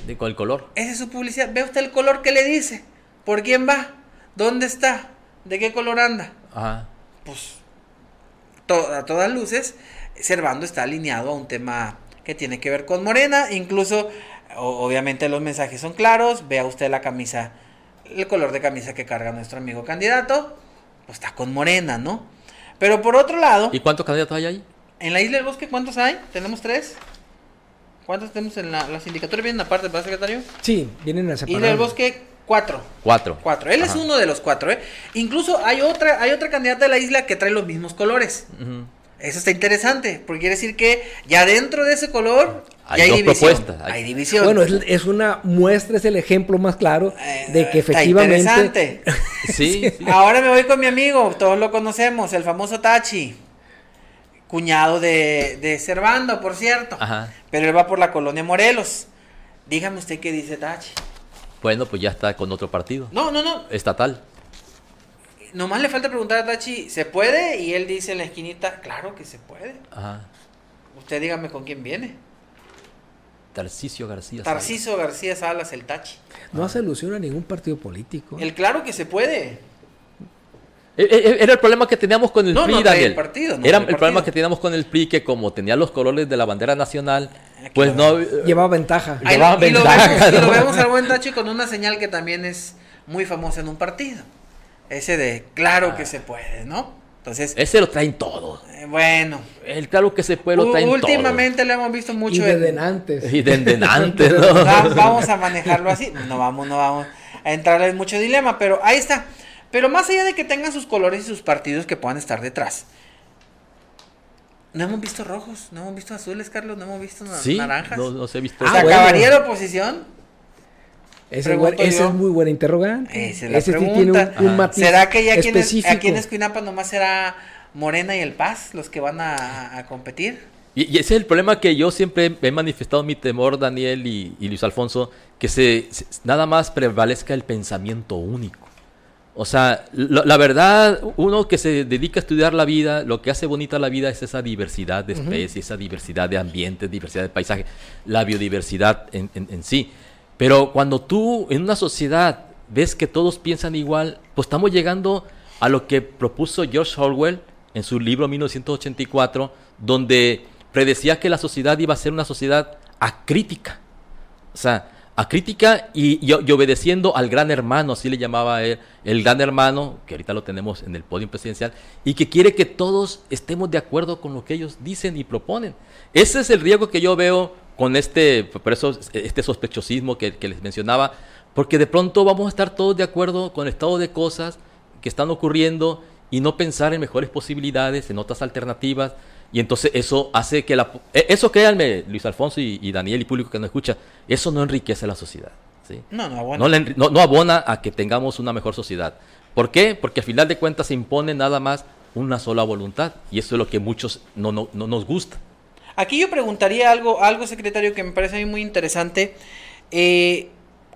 ¿De con el color? Esa es su publicidad. Ve usted el color que le dice. ¿Por quién va? ¿Dónde está? ¿De qué color anda? Ajá. Pues to a todas luces, Servando está alineado a un tema que tiene que ver con Morena. Incluso, obviamente los mensajes son claros. Vea usted la camisa, el color de camisa que carga nuestro amigo candidato. Pues está con Morena, ¿no? Pero por otro lado... ¿Y cuántos candidatos hay ahí? En la Isla del Bosque, ¿cuántos hay? ¿Tenemos tres? ¿Cuántos tenemos en la, las indicatorias? ¿Vienen aparte, ¿verdad, secretario? Sí, vienen a separar. Isla del Bosque, cuatro. Cuatro. Cuatro. Él Ajá. es uno de los cuatro, ¿eh? Incluso hay otra, hay otra candidata de la isla que trae los mismos colores. Uh -huh. Eso está interesante, porque quiere decir que ya dentro de ese color hay, ya hay dos división. propuestas. Hay... hay división. Bueno, es, es, una muestra, es el ejemplo más claro de que Eh, efectivamente. Está interesante. sí, sí. Ahora me voy con mi amigo, todos lo conocemos, el famoso Tachi. Cuñado de, de Servando, por cierto. Ajá. Pero él va por la colonia Morelos. Dígame usted qué dice Tachi. Bueno, pues ya está con otro partido. No, no, no. Estatal. Nomás le falta preguntar a Tachi, ¿se puede? Y él dice en la esquinita, claro que se puede. Ajá. Usted dígame con quién viene. Tarcisio García. Tarciso García Salas, el Tachi. No hace alusión a ningún partido político. El claro que se puede. E, Era el problema que teníamos con el no, PRI, no Daniel. El partido, no Era el partido. problema que teníamos con el PRI, que como tenía los colores de la bandera nacional, pues no... Llevaba ventaja. Ahí, Llevaba y, ventaja, lo vemos, ¿no? y lo vemos al buen Tachi con una señal que también es muy famosa en un partido. Ese de claro Ah. que se puede, ¿no? Entonces, Ese lo traen todo. eh, bueno. El claro que se puede lo traen Últimamente lo hemos visto Y mucho de en- denantes. todo. Y de denantes, ¿no? Va- vamos a manejarlo así. No vamos, no vamos a entrar en mucho dilema, pero ahí está. Pero más allá de que tengan sus colores y sus partidos que puedan estar detrás. No hemos visto rojos, no hemos visto azules, Carlos, no hemos visto na- Sí, naranjas. no, no se ha visto. ¿Se Ah, bueno. acabaría la oposición? Ese buen- ese yo. es muy buena interrogante. Esa es la Ese tiene un, un matiz ¿Será que ya específico. aquí en Escuinapa nomás será Morena y el Paz los que van a, a competir? Y, y ese es el problema que yo siempre he manifestado mi temor, Daniel y, y Luis Alfonso, que se, se- nada más prevalezca el pensamiento único. O sea, lo- la verdad, uno que se dedica a estudiar la vida, lo que hace bonita la vida es esa diversidad de especies, esa diversidad de ambientes, diversidad de paisaje, la biodiversidad en, en- en sí. Pero cuando tú en una sociedad ves que todos piensan igual, pues estamos llegando a lo que propuso George Orwell en su libro 1984, donde predecía que la sociedad iba a ser una sociedad acrítica. O sea, acrítica y, y- y obedeciendo al gran hermano, así le llamaba él, el gran hermano, que ahorita lo tenemos en el podio presidencial, y que quiere que todos estemos de acuerdo con lo que ellos dicen y proponen. Ese es el riesgo que yo veo con este, por eso este sospechosismo que, que les mencionaba, porque de pronto vamos a estar todos de acuerdo con el estado de cosas que están ocurriendo y no pensar en mejores posibilidades, en otras alternativas. Y entonces eso hace que la... eh, Eso créanme, Luis Alfonso y, y Daniel y público que nos escucha, eso no enriquece a la sociedad. ¿sí? No, no, bueno. No, le no- no abona a que tengamos una mejor sociedad. ¿Por qué? Porque al final de cuentas se impone nada más una sola voluntad. Y eso es lo que muchos no, no, no nos gusta. Aquí yo preguntaría algo, algo secretario, que me parece a mí muy interesante. Eh,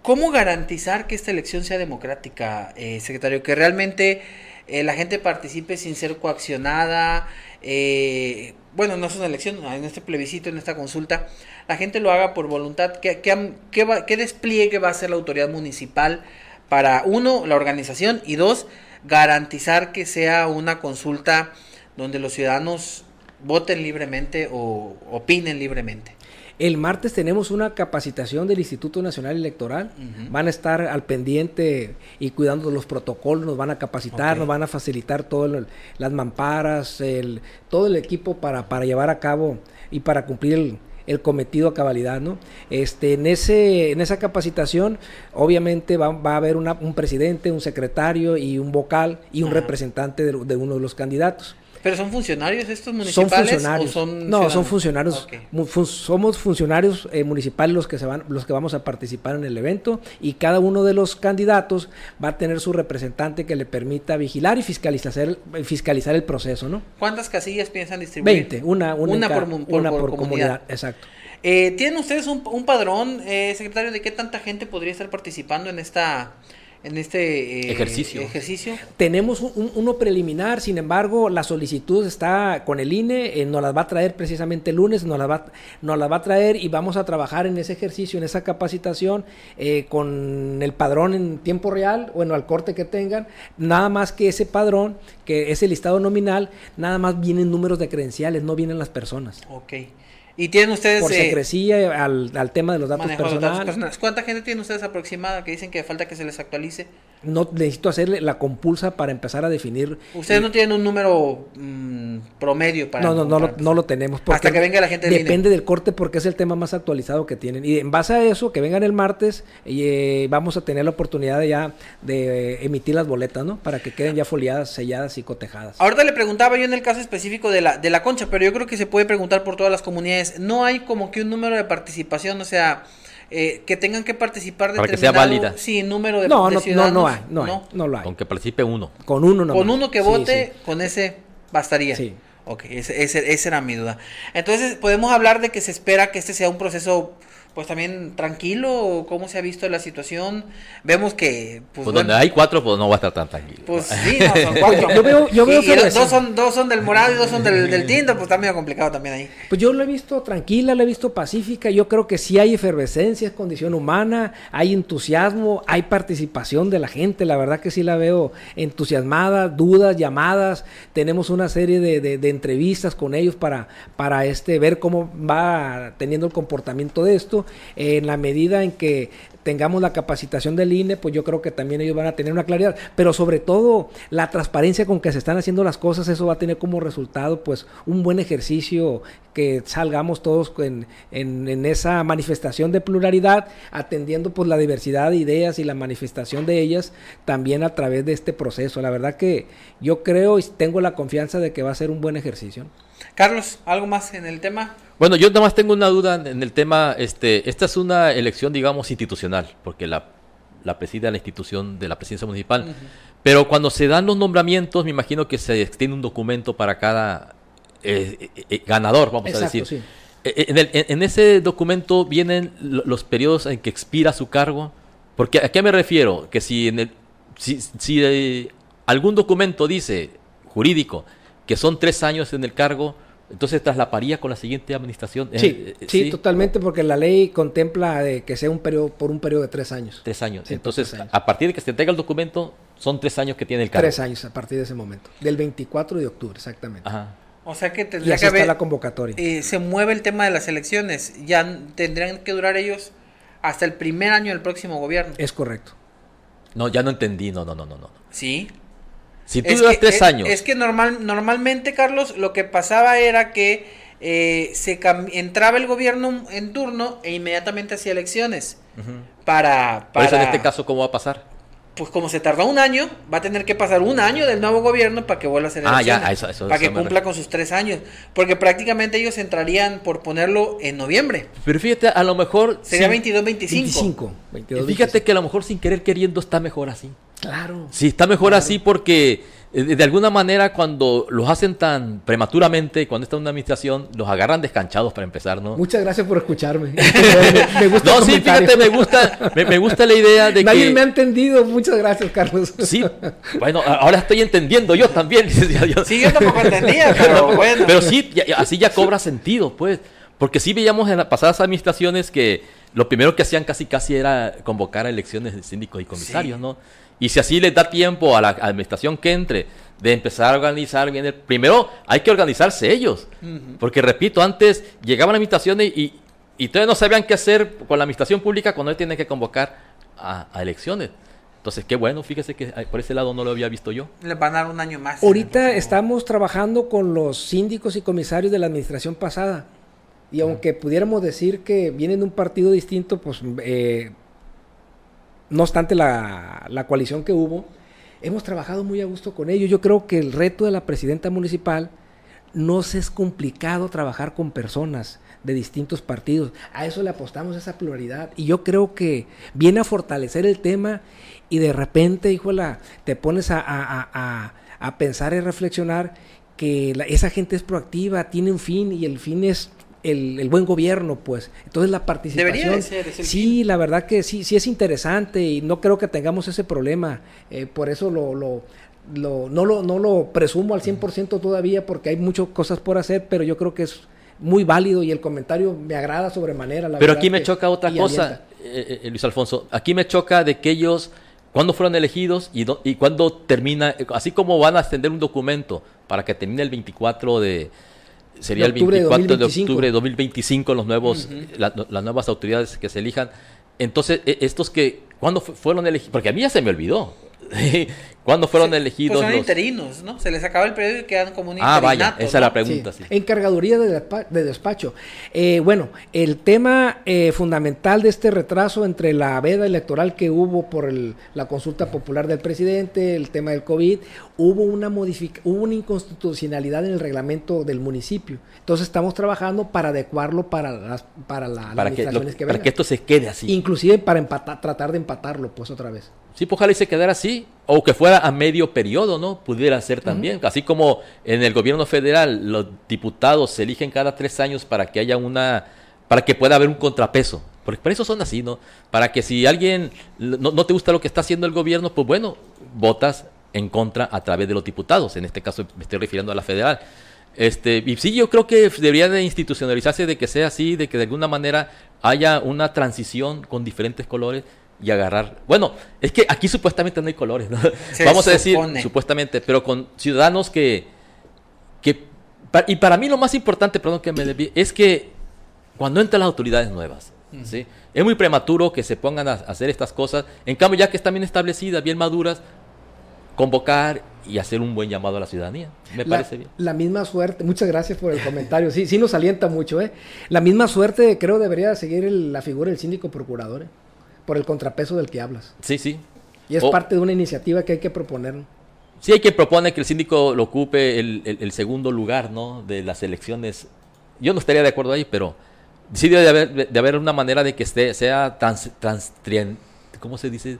¿Cómo garantizar que esta elección sea democrática, eh, secretario? Que realmente eh, la gente participe sin ser coaccionada. eh, bueno, no es una elección, en este plebiscito, en esta consulta, la gente lo haga por voluntad. ¿Qué, qué, qué va- qué despliegue va a hacer la autoridad municipal para, uno, la organización y dos, garantizar que sea una consulta donde los ciudadanos voten libremente o opinen libremente? El martes tenemos una capacitación del Instituto Nacional Electoral. Van a estar al pendiente y cuidando los protocolos, nos van a capacitar, nos van a facilitar todas las mamparas, el, todo el equipo para, para llevar a cabo y para cumplir el, el cometido a cabalidad, ¿no? Este, en, ese, en esa capacitación, obviamente va, va a haber una- un presidente, un secretario y un vocal y un Ajá. representante de, de uno de los candidatos. ¿Pero son funcionarios estos municipales? Son funcionarios. son no, son funcionarios. Fun- somos funcionarios eh, municipales los que se van, los que vamos a participar en el evento y cada uno de los candidatos va a tener su representante que le permita vigilar y fiscalizar, el- fiscalizar el proceso, ¿no? ¿Cuántas casillas piensan distribuir? 20, una, una, por por- una por por comunidad. comunidad. exacto. Eh, ¿Tienen ustedes un, un padrón, eh, secretario, de qué tanta gente podría estar participando en esta en este eh, Ejercicio. ejercicio? Tenemos un- un- uno preliminar, sin embargo, la solicitud está con el INE, eh, nos las va a traer precisamente el lunes, nos las va, nos las va a traer y vamos a trabajar en ese ejercicio, en esa capacitación, eh, con el padrón en tiempo real, bueno, al corte que tengan, nada más que ese padrón, que ese listado nominal, nada más vienen números de credenciales, no vienen las personas. Ok. ¿Y tienen ustedes Por eh, secrecía al, al tema de los datos los datos personales. personales? ¿Cuánta gente tienen ustedes aproximada que dicen que falta que se les actualice? No necesito hacerle la compulsa para empezar a definir. Ustedes no tienen un número mm, promedio para... No, no, no, lo, no lo tenemos. Hasta que venga la gente Depende del corte porque es el tema más actualizado que tienen. Y en base a eso, que vengan el martes, y, eh, vamos a tener la oportunidad de ya de eh, emitir las boletas, ¿no? Para que queden ya foliadas, selladas y cotejadas. Ahorita le preguntaba yo en el caso específico de la, de la concha, pero yo creo que se puede preguntar por todas las comunidades. No hay como que un número de participación, o sea, eh, que tengan que participar de Para que sea válida. Sí, número de, No, de no, no, ciudadanos. no hay, no, hay, no lo hay. Con que participe uno. Con uno nomás. Con uno que Sí, vote, sí. con ese bastaría. Sí. Ok, ese, ese- esa era mi duda. Entonces, ¿podemos hablar de que se espera que este sea un proceso, pues también tranquilo? ¿O ¿Cómo se ha visto la situación? Vemos que, pues, Pues bueno, donde hay cuatro, pues no va a estar tan tranquilo. Pues sí, no, son cuatro. Yo veo- yo veo Y- y dos, son, dos son del morado y dos son del, del tinto, pues está medio complicado también ahí. Pues yo la he visto tranquila, la he visto pacífica. Yo creo que sí hay efervescencia, es condición humana, hay entusiasmo, hay participación de la gente. La verdad que sí la veo entusiasmada, dudas, llamadas. Tenemos una serie de, de- de entrevistas con ellos para, para este, ver cómo va teniendo el comportamiento de esto. En la medida en que tengamos la capacitación del INE, pues yo creo que también ellos van a tener una claridad, pero sobre todo la transparencia con que se están haciendo las cosas, eso va a tener como resultado pues un buen ejercicio que salgamos todos en, en- en esa manifestación de pluralidad, atendiendo pues la diversidad de ideas y la manifestación de ellas también a través de este proceso. La verdad que yo creo y tengo la confianza de que va a ser un buen ejercicio. Carlos, ¿algo más en el tema? Bueno, yo nada más tengo una duda en el tema, este, esta es una elección, digamos, institucional, porque la, la preside la institución de la presidencia municipal, pero cuando se dan los nombramientos, me imagino que se extiende un documento para cada eh, eh, eh, ganador, vamos a decir. sí. En, el- en- en ese documento vienen lo- los periodos en que expira su cargo, porque ¿a qué me refiero? Que si, en el, si, si, eh, algún documento dice, jurídico, que son tres años en el cargo, entonces traslaparía con la siguiente administración. Eh, Sí, eh, sí, totalmente, porque la ley contempla de que sea un periodo por un periodo de tres años. Tres años. Sí, entonces, tres años. a partir de que se entrega el documento, son tres años que tiene el cargo. Tres años a partir de ese momento. Del 24 de octubre, exactamente. Ajá. O sea que Y tendría así que está haber... la convocatoria. eh, se mueve el tema de las elecciones. Ya tendrían que durar ellos hasta el primer año del próximo gobierno. Es correcto. No, ya no entendí. No, no, no, no. no. Sí. Si tú Es duras que- tres es- años. Es que normal, normalmente, Carlos, lo que pasaba era que eh, se entraba el gobierno en turno e inmediatamente hacía elecciones. Para, Por eso para- en este caso, ¿cómo va a pasar? Pues como se tardó un año, va a tener que pasar un año del nuevo gobierno para que vuelva a hacer Ah, ya, elecciones. eso- eso- para eso que cumpla con sus tres años. Porque prácticamente ellos entrarían por ponerlo en noviembre. Pero fíjate, a lo mejor. Sería sin- 22, 25. 25. 22, Fíjate 25. que a lo mejor sin querer queriendo está mejor así. Claro. Sí, está mejor así porque eh, de alguna manera cuando los hacen tan prematuramente, cuando está en una administración, los agarran descanchados para empezar, ¿no? Muchas gracias por escucharme. me, me gusta No, el sí, fíjate, me gusta, me, me gusta la idea de Nadie que... me ha entendido. Muchas gracias, Carlos. Sí, bueno, ahora estoy entendiendo yo también. Sí, yo tampoco entendía, pero bueno. Pero sí, así ya cobra sentido, pues. Porque sí veíamos en las pasadas administraciones que lo primero que hacían casi casi era convocar a elecciones de síndicos y comisarios, Sí. ¿no? Y si así les da tiempo a la administración que entre de empezar a organizar bien el... Primero hay que organizarse ellos. Porque repito, antes llegaban las administraciones y, y todavía no sabían qué hacer con la administración pública cuando él tiene que convocar a, a elecciones. Entonces, qué bueno, fíjese que por ese lado no lo había visto yo. Les van a dar un año más. Ahorita próximo- estamos trabajando con los síndicos y comisarios de la administración pasada. Y aunque pudiéramos decir que vienen de un partido distinto, pues eh, no obstante la, la coalición que hubo, hemos trabajado muy a gusto con ellos. Yo creo que el reto de la presidenta municipal no es complicado trabajar con personas de distintos partidos. A eso le apostamos esa pluralidad. Y yo creo que viene a fortalecer el tema y de repente, híjola, te pones a, a, a, pensar y reflexionar que esa gente es proactiva, tiene un fin y el fin es el, buen gobierno, pues. Entonces la participación. sí, la verdad que sí, sí es interesante y no creo que tengamos ese problema. Eh, por eso lo, lo, no, lo, no lo presumo al 100% todavía porque hay muchas cosas por hacer, pero yo creo que es muy válido y el comentario me agrada sobremanera. pero aquí me choca otra cosa, eh, eh, Luis Alfonso. Aquí me choca de que ellos cuándo fueron elegidos y, y cuándo termina, así como van a extender un documento para que termine el 24 de, sería el 24 de, octubre de 2025 los nuevos, las nuevas autoridades que se elijan. Entonces, e, estos que, ¿cuándo fueron elegidos? Porque a mí ya se me olvidó. ¿Cuándo fueron elegidos? Pues son interinos, ¿no? Se les acaba el periodo y quedan como un Ah, vaya, esa es la pregunta. Sí. Encargaduría de, despacho. Eh, bueno, el tema eh, fundamental de este retraso entre la veda electoral que hubo por la consulta popular del presidente, el tema del COVID, hubo una, hubo una inconstitucionalidad en el reglamento del municipio. Entonces estamos trabajando para adecuarlo para las para las para que, Para que esto se quede así. Inclusive para empatar, tratar de empatarlo, pues otra vez. Sí, pues ojalá y se quedara así, o que fuera a medio periodo, ¿no? Pudiera ser también. Así como en el gobierno federal los diputados se eligen cada tres años para que haya una, para que pueda haber un contrapeso. Porque para eso son así, ¿no? Para que si alguien no, no te gusta lo que está haciendo el gobierno, pues bueno, votas en contra a través de los diputados. En este caso me estoy refiriendo a la federal. Este, y sí, yo creo que debería de institucionalizarse de que sea así, de que de alguna manera haya una transición con diferentes colores y agarrar. Bueno, es que aquí supuestamente no hay colores, ¿no? Vamos a decir, supuestamente, pero con ciudadanos que, que. Y para mí lo más importante, perdón que me desvíe, es que cuando entran las autoridades nuevas, ¿sí? Es muy prematuro que se pongan a hacer estas cosas. En cambio, ya que están bien establecidas, bien maduras, convocar y hacer un buen llamado a la ciudadanía. Me parece bien. La misma suerte, muchas gracias por el comentario. Sí, sí nos alienta mucho, ¿eh? La misma suerte creo debería seguir la figura del síndico procurador, ¿eh? Por el contrapeso del que hablas. Sí, sí. Y es parte de una iniciativa que hay que proponer. Sí, hay que proponer que el síndico lo ocupe el, segundo lugar, ¿no? De las elecciones. Yo no estaría de acuerdo ahí, pero sí debe de haber, de haber una manera de que esté, sea trans, trans, ¿cómo se dice?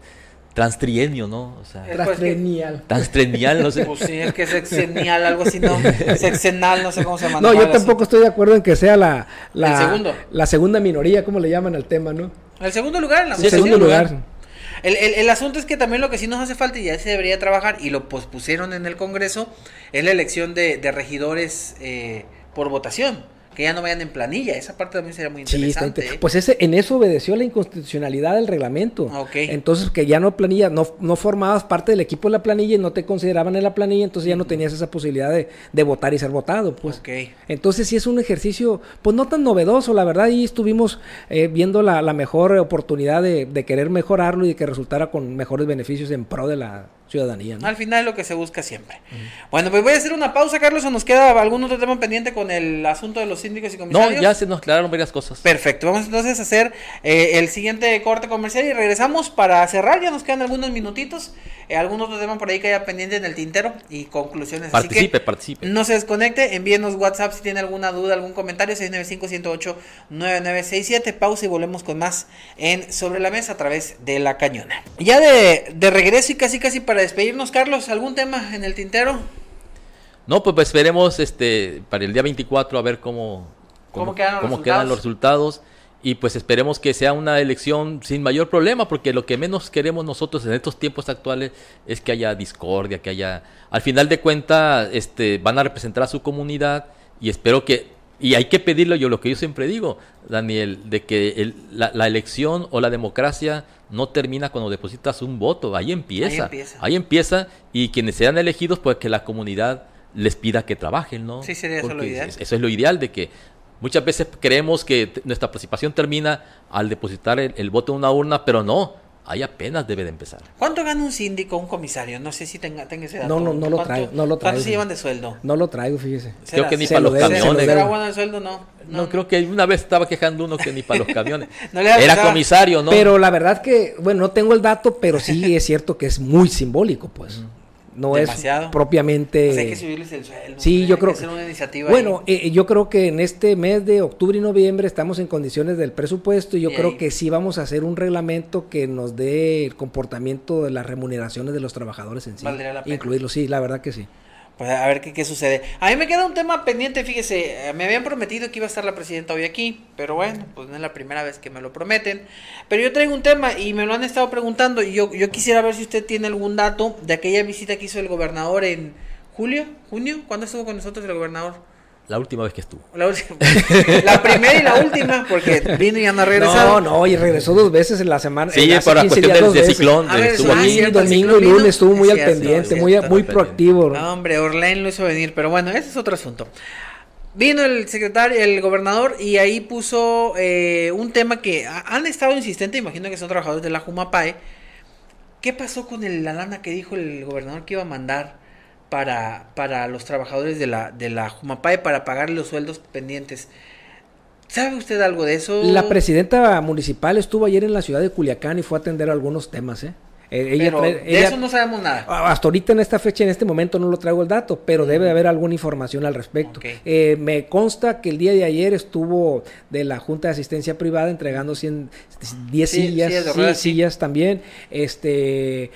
transtrienio, ¿no? O sea, transtrenial. Transtrenial, no sé. Pues sí, es que es sexennial, algo así, ¿no? Sexenal, no sé cómo se llama. No, yo tampoco estoy de acuerdo en que sea la, la, la segunda minoría, como le llaman al tema, ¿no? El segundo lugar en la sí, El segundo lugar. El, el, el, asunto es que también lo que sí nos hace falta y ya se debería trabajar y lo pospusieron en el Congreso es la elección de, de regidores eh, por votación que ya no vayan en planilla. Esa parte también sería muy interesante. ¿eh? Pues ese, en eso obedeció la inconstitucionalidad del reglamento. Entonces, que ya no planilla, no, no formabas parte del equipo de la planilla y no te consideraban en la planilla, entonces ya no tenías esa posibilidad de, de votar y ser votado. Pues. Entonces, sí es un ejercicio, pues no tan novedoso, la verdad, y estuvimos eh, viendo la, la, mejor oportunidad de, de querer mejorarlo y de que resultara con mejores beneficios en pro de la ciudadanía. Al final es lo que se busca siempre. Bueno, pues voy a hacer una pausa, Carlos, o nos queda algún otro tema pendiente con el asunto de los síndicos y comisarios. No, ya se nos aclararon varias cosas. Perfecto, vamos entonces a hacer eh, el siguiente corte comercial y regresamos para cerrar, ya nos quedan algunos minutitos, eh, algún otro tema por ahí que haya pendiente en el tintero y conclusiones. Participe, participe. No se desconecte, envíenos WhatsApp si tiene alguna duda, algún comentario, 695-108-9967, pausa y volvemos con más en Sobre la Mesa a través de La Cañona. Ya de, de regreso y casi casi para despedirnos, Carlos, ¿algún tema en el tintero? No, pues, pues esperemos este, para el día 24 a ver cómo, cómo, quedan, los resultados y pues esperemos que sea una elección sin mayor problema, porque lo que menos queremos nosotros en estos tiempos actuales es que haya discordia, que haya, al final de cuentas, este, van a representar a su comunidad y espero que, y hay que pedirlo, yo lo que yo siempre digo, Daniel, de que la, elección o la democracia no termina cuando depositas un voto, ahí empieza, ahí empieza, y quienes sean elegidos, pues que la comunidad les pida que trabajen, ¿no? Sí, sería eso lo ideal. Eso es lo ideal, de que muchas veces creemos que nuestra participación termina al depositar el, voto en una urna, pero no, ahí apenas debe de empezar. ¿Cuánto gana un síndico, un comisario? No sé si tenga, tenga ese dato. No, no, no lo ¿Cuánto- traigo, no lo ¿Cuánto traigo. se llevan de sueldo? No lo traigo, fíjese. Creo que ni para lo los debe, camiones. ¿Será bueno el sueldo? No. No, creo que una vez estaba quejando uno que ni para los camiones. No le Era comisario, ¿no? Pero la verdad que, bueno, no tengo el dato, pero sí es cierto que es muy simbólico, pues. No Demasiado. es propiamente... Pues hay que subirles el sueldo. Sí, yo hay creo que hacer una iniciativa Bueno, eh, yo creo que en este mes de octubre y noviembre estamos en condiciones del presupuesto y yo creo que sí vamos a hacer un reglamento que nos dé el comportamiento de las remuneraciones de los trabajadores en sí. Valdría la pena. Incluirlo, sí, la verdad que sí. Pues a ver qué, qué sucede. A mí me queda un tema pendiente, fíjese, eh, me habían prometido que iba a estar la presidenta hoy aquí, pero bueno, pues no es la primera vez que me lo prometen. Pero yo traigo un tema y me lo han estado preguntando y yo, yo quisiera ver si usted tiene algún dato de aquella visita que hizo el gobernador en julio, junio, ¿cuándo estuvo con nosotros el gobernador? La última vez que estuvo. La, última- la primera y la última, porque vino y ya no ha regresado. No, no, y regresó dos veces en la semana. Sí, hace por la 15 cuestión del, ciclón. A de- ver, estuvo ah, aquí. Cierto, domingo ciclón y lunes estuvo muy Es al cierto, pendiente, muy, cierto. muy proactivo. ¿no? Hombre, Orlén lo hizo venir, pero bueno, ese es otro asunto. Vino el secretario, el gobernador, y ahí puso eh, un tema que ha- han estado insistentes, imagino que son trabajadores de la Jumapae. ¿Qué pasó con el- la lana que dijo el gobernador que iba a mandar para, para los trabajadores de la, de la Jumapae para pagar los sueldos pendientes? ¿Sabe usted algo de eso? La presidenta municipal estuvo ayer en la ciudad de Culiacán y fue a atender algunos temas, ¿eh? Eh, ella Pero trae- de ella- eso no sabemos nada. Ah, Hasta ahorita en esta fecha, en este momento no lo traigo el dato, pero debe de haber alguna información al respecto. Eh, me consta que el día de ayer estuvo de la Junta de Asistencia Privada entregando 100, 10 Sí, sillas, sí, ruedas, sí. sillas también. Este,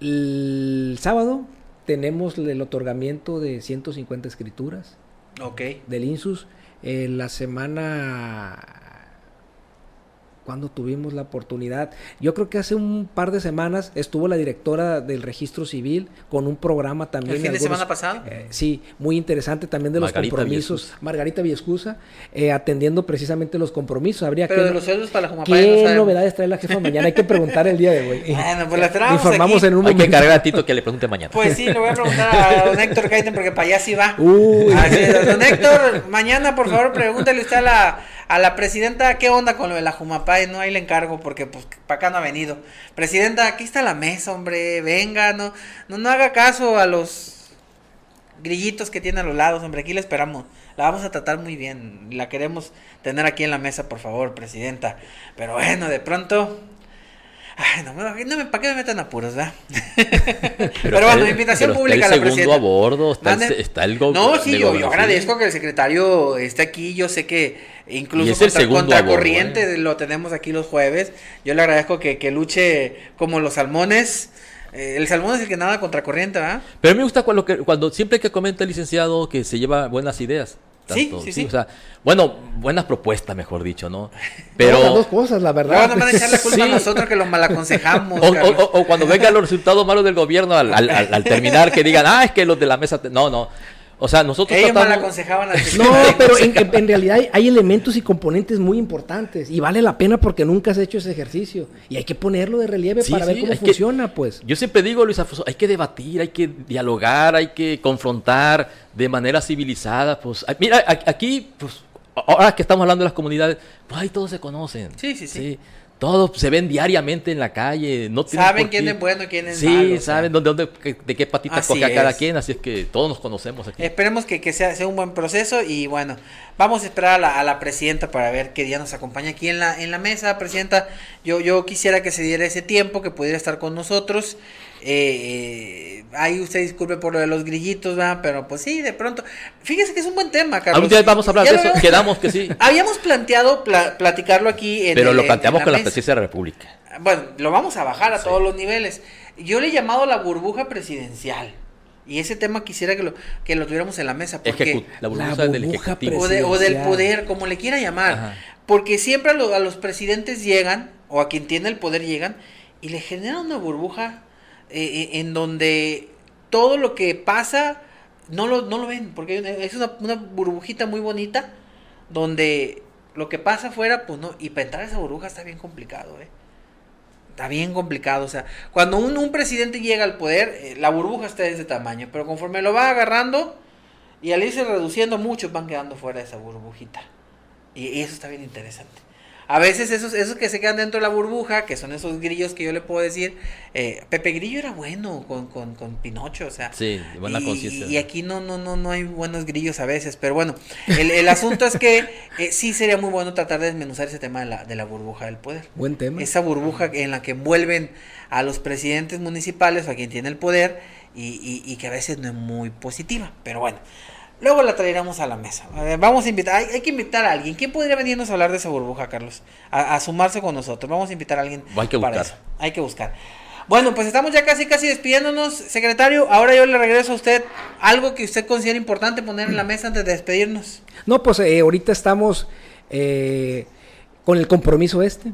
el sábado tenemos el otorgamiento de 150 escrituras Ok. del INSUS. Eh, la semana cuando tuvimos la oportunidad, yo creo que hace un par de semanas estuvo la directora del registro civil con un programa también. ¿El fin de semana pasado? eh, sí, muy interesante también de los compromisos. Viescusa. Margarita Viescusa, eh, atendiendo precisamente los compromisos. Habría Pero que de los sueldos para la no ¿Qué sabemos. novedades trae la jefa mañana? Hay que preguntar el día de hoy. Bueno, pues la esperamos Informamos aquí. en un Hay que momento. encargar a Tito que le pregunte mañana. Pues sí, le voy a preguntar a don Héctor Kaiten porque para allá sí va. Uy. Así es, don Héctor, mañana por favor pregúntale usted a la, a la presidenta qué onda con lo de la Jumapay, no ahí le encargo porque pues para acá no ha venido. Presidenta, aquí está la mesa, hombre, venga, no, no, no haga caso a los grillitos que tiene a los lados, hombre, aquí la esperamos. La vamos a tratar muy bien, la queremos tener aquí en la mesa, por favor, presidenta. Pero bueno, de pronto... Ay, no, me- no me, ¿para qué me metan apuros, verdad? Pero, bueno, está- invitación pero pública a está la el segundo presidenta. a bordo, está, el, está el go- No, sí, yo, yo agradezco que el secretario esté aquí. Yo sé que incluso Y es el contra, contracorriente a ¿eh? lo tenemos aquí los jueves. Yo le agradezco que, que luche como los salmones. Eh, el salmón es el que nada contracorriente, ¿verdad? Pero a mí me gusta cuando, siempre que comenta el licenciado que se lleva buenas ideas. Sí, Tanto- sí, sí. O sea, bueno, buenas propuestas, mejor dicho, ¿no? Pero, las Pero... dos cosas, la verdad. Luego no van a echar la culpa a Sí. nosotros que lo malaconsejamos. O, o- o- o cuando vengan los resultados malos del gobierno al, al- al- al terminar que digan, ah, es que los de la mesa... te-". No, no. O sea, nosotros Ellos tratamos... malaconsejaban al No, pero en, en- en realidad hay, hay elementos y componentes muy importantes y vale la pena porque nunca has hecho ese ejercicio y hay que ponerlo de relieve Sí, para ver cómo que- funciona, pues. Yo siempre digo, Luis Alfonso, hay que debatir, hay que dialogar, hay que confrontar de manera civilizada. Pues, mira, a- aquí, pues, ahora que estamos hablando de las comunidades, pues ahí todos se conocen. Sí, sí, sí. Todos se ven diariamente en la calle. No Saben quién es bueno y quién es sí, malo, sea. saben dónde, dónde- de qué patita Así coge a cada es. quien, así es que todos nos conocemos aquí. Esperemos que, que sea, sea un buen proceso y bueno, vamos a esperar a la, a la presidenta para ver qué día nos acompaña aquí en la, en la mesa. Presidenta, yo, yo quisiera que se diera ese tiempo, que pudiera estar con nosotros. Eh, eh, ahí usted disculpe por lo de los grillitos, ¿verdad? Pero pues sí, de pronto. Fíjese que es un buen tema, Carlos. Algún día vamos a hablar Ya de eso, habíamos- quedamos que sí. Habíamos planteado pla- platicarlo aquí en Pero lo planteamos en con la mesa. presidencia de la República. Bueno, lo vamos a bajar a Sí. todos los niveles. Yo le he llamado la burbuja presidencial. Y ese tema quisiera que lo, que lo tuviéramos en la mesa. Porque, Ejecu- la burbuja La del Ejecutivo. o, de- o del poder, como le quiera llamar. Ajá. Porque siempre a, lo- a los presidentes llegan, o a quien tiene el poder llegan, y le generan una burbuja eh, eh, en donde todo lo que pasa no lo, no lo ven. Porque es una, una burbujita muy bonita, donde lo que pasa afuera, pues no. Y a esa burbuja está bien complicado, ¿eh? Está bien complicado, o sea, cuando un, un presidente llega al poder, eh, la burbuja está de ese tamaño, pero conforme lo va agarrando y al irse reduciendo, muchos van quedando fuera de esa burbujita. Y, y eso está bien interesante. A veces esos, esos que se quedan dentro de la burbuja, que son esos grillos que yo le puedo decir, eh, Pepe Grillo era bueno con, con, con Pinocho, o sea. Sí, buena y, conciencia. y aquí no, no, no, no hay buenos grillos a veces, pero bueno, el, el asunto es que eh, sí sería muy bueno tratar de desmenuzar ese tema de la, de la burbuja del poder. Buen tema. Esa burbuja en la que envuelven a los presidentes municipales o a quien tiene el poder y, y- y que a veces no es muy positiva, pero bueno. Luego la traeremos a la mesa. Vamos a invitar, hay, hay que invitar a alguien. ¿Quién podría venirnos a hablar de esa burbuja, Carlos? A, a sumarse con nosotros. Vamos a invitar a alguien Hay que para buscar. eso. Hay que buscar. Bueno, pues estamos ya casi, casi despidiéndonos, secretario. Ahora yo le regreso a usted algo que usted considera importante poner en la mesa antes de despedirnos. No, pues eh, ahorita estamos eh, con el compromiso este.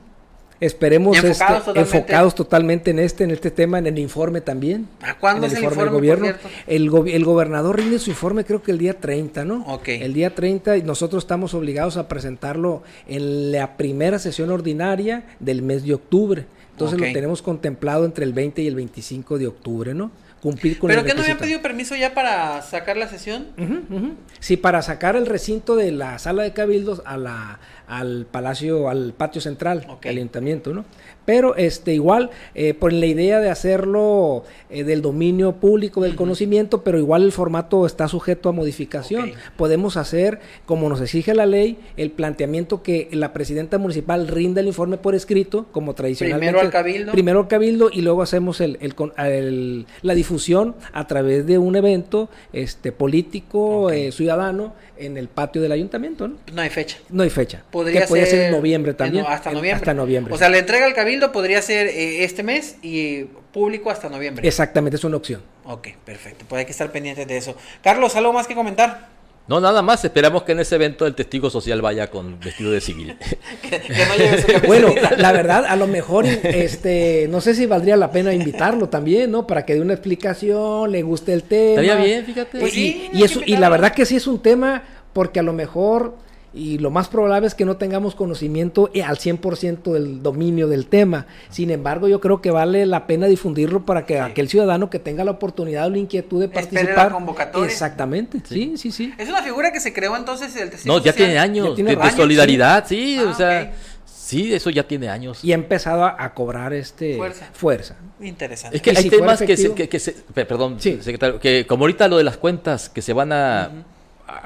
Esperemos Y enfocados este, totalmente. enfocados totalmente en este, en este tema, en el informe también. ¿A cuándo en es el del informe, por gobierno. El, go- el gobernador rinde su informe creo que el día 30, ¿no? Ok. El día 30 y nosotros estamos obligados a presentarlo en la primera sesión ordinaria del mes de octubre. Entonces lo tenemos contemplado entre el 20 y el 25 de octubre, ¿no? Cumplir con ¿Pero el qué no habían requisito. pedido permiso ya para sacar la sesión? Ujú. Sí, para sacar el recinto de la sala de cabildos a la, al palacio, al patio central, Ok. del ayuntamiento, ¿no? Pero este igual, eh, por la idea de hacerlo eh, del dominio público del conocimiento, pero igual el formato está sujeto a modificación. Podemos hacer, como nos exige la ley, el planteamiento que la presidenta municipal rinda el informe por escrito, como tradicionalmente. Primero al cabildo. Primero al cabildo y luego hacemos el, el con- el- la difusión a través de un evento este político, eh, ciudadano, en el patio del ayuntamiento, ¿no? No hay fecha. No hay fecha. Podría que podría ser, en noviembre también. no- hasta En- noviembre. Hasta noviembre. O sea, la entrega al cabildo podría ser eh, este mes y público hasta noviembre. Exactamente, es una opción. Ok, perfecto. Pues hay que estar pendientes de eso. Carlos, ¿algo más que comentar? No, nada más. Esperamos que en ese evento el testigo social vaya con vestido de civil. Que, que no lleve su camiseta. Bueno, la verdad, a lo mejor, este, no sé si valdría la pena invitarlo también, ¿no? Para que dé una explicación, le guste el tema. Estaría bien, fíjate. Pues y, sí, y hay eso, y la verdad que sí es un tema, porque a lo mejor, y lo más probable es que no tengamos conocimiento al 100% del dominio del tema. Sin embargo, yo creo que vale la pena difundirlo para que aquel ciudadano que tenga la oportunidad o la inquietud de Espere participar. la convocatoria. Exactamente, sí, sí, sí. Es una figura que se creó entonces el testigo No, ya social. tiene años. Ya tiene de, de solidaridad, sí. Ah, o sea, sí, eso ya tiene años. Y ha empezado a, a cobrar este Fuerza. fuerza. Interesante. Es que Y hay si temas que se, que, que se- pe- perdón, Sí. secretario, que como ahorita lo de las cuentas que se van a, a,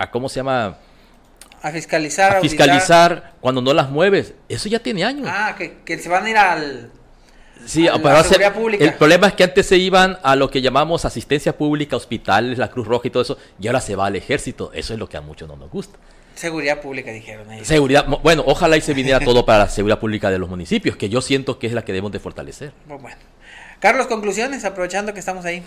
a- ¿cómo se llama? A fiscalizar, A auditar. fiscalizar cuando no las mueves. Eso ya tiene años. Ah, que, que se van a ir al... Sí, a la para hacer- seguridad pública. el problema es que antes se iban a lo que llamamos asistencia pública, hospitales, la Cruz Roja y todo eso, y ahora se va al ejército. Eso es lo que a muchos no nos gusta. Seguridad pública, dijeron ellos. Seguridad, bueno, ojalá y se viniera todo para la seguridad pública de los municipios, que yo siento que es la que debemos de fortalecer. Bueno. Carlos, conclusiones, aprovechando que estamos ahí.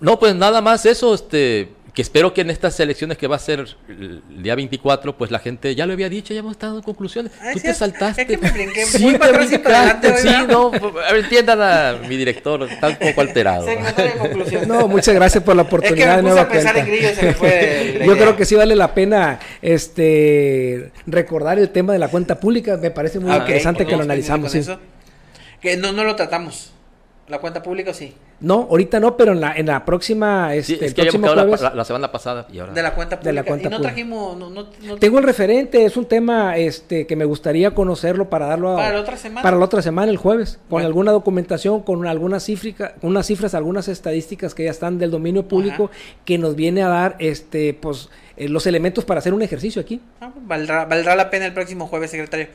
No, pues nada más eso, este, que espero que en estas elecciones que va a ser el día 24, pues la gente, ya lo había dicho, ya hemos estado en conclusiones. Ah, Tú te saltaste. Es que me brinqué, Sí, voy te brincaste, adelante, sí, no, a ver, entiendan a mi director, está un poco alterado. De. No, muchas gracias por la es que oportunidad me de puse nueva a pensar en cuenta. grillos y se me fue la Yo idea. creo que sí vale la pena este recordar el tema de la cuenta pública. Me parece muy Ah, interesante que lo analizamos. sí. eso. Que no, no lo tratamos. La cuenta pública sí. No, ahorita no, pero en la, en la próxima, este, Sí, es el que habíamos próximo jueves. la- la semana pasada y ahora. De la cuenta pública. De la cuenta y no pública. trajimos. No, no, no- Tengo el referente, es un tema este que me gustaría conocerlo para darlo a- Para la otra semana. para la otra semana, el jueves, con Bueno. alguna documentación, con algunas cifras, unas cifras, algunas estadísticas que ya están del dominio público que nos viene a dar este pues eh, los elementos para hacer un ejercicio aquí. Ah, Valdrá, valdrá la pena el próximo jueves, secretario.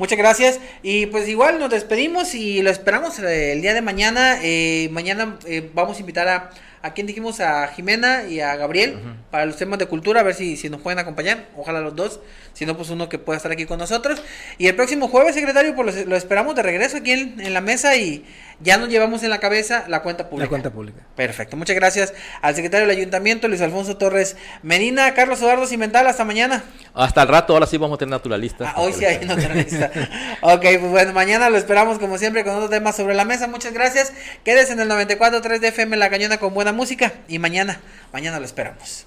Muchas gracias. Y pues igual nos despedimos y lo esperamos eh, el día de mañana. Eh, mañana eh, vamos a invitar a, a quien dijimos, a Jimena y a Gabriel para los temas de cultura, a ver si, si nos pueden acompañar. Ojalá los dos. Si no, pues uno que pueda estar aquí con nosotros. Y el próximo jueves, secretario, pues lo, lo esperamos de regreso aquí en, en la mesa y ya nos llevamos en la cabeza la cuenta pública. La cuenta pública. Perfecto. Muchas gracias al secretario del Ayuntamiento, Luis Alfonso Torres Medina, Carlos Eduardo Cimental. Hasta mañana. Hasta el rato, ahora sí vamos a tener naturalistas. Ah, hoy sí hay naturalista. ok, pues bueno, mañana lo esperamos como siempre con otro tema sobre la mesa. Muchas gracias. Quédese en el 94.3 de FM La Cañona con buena música. Y mañana, mañana lo esperamos.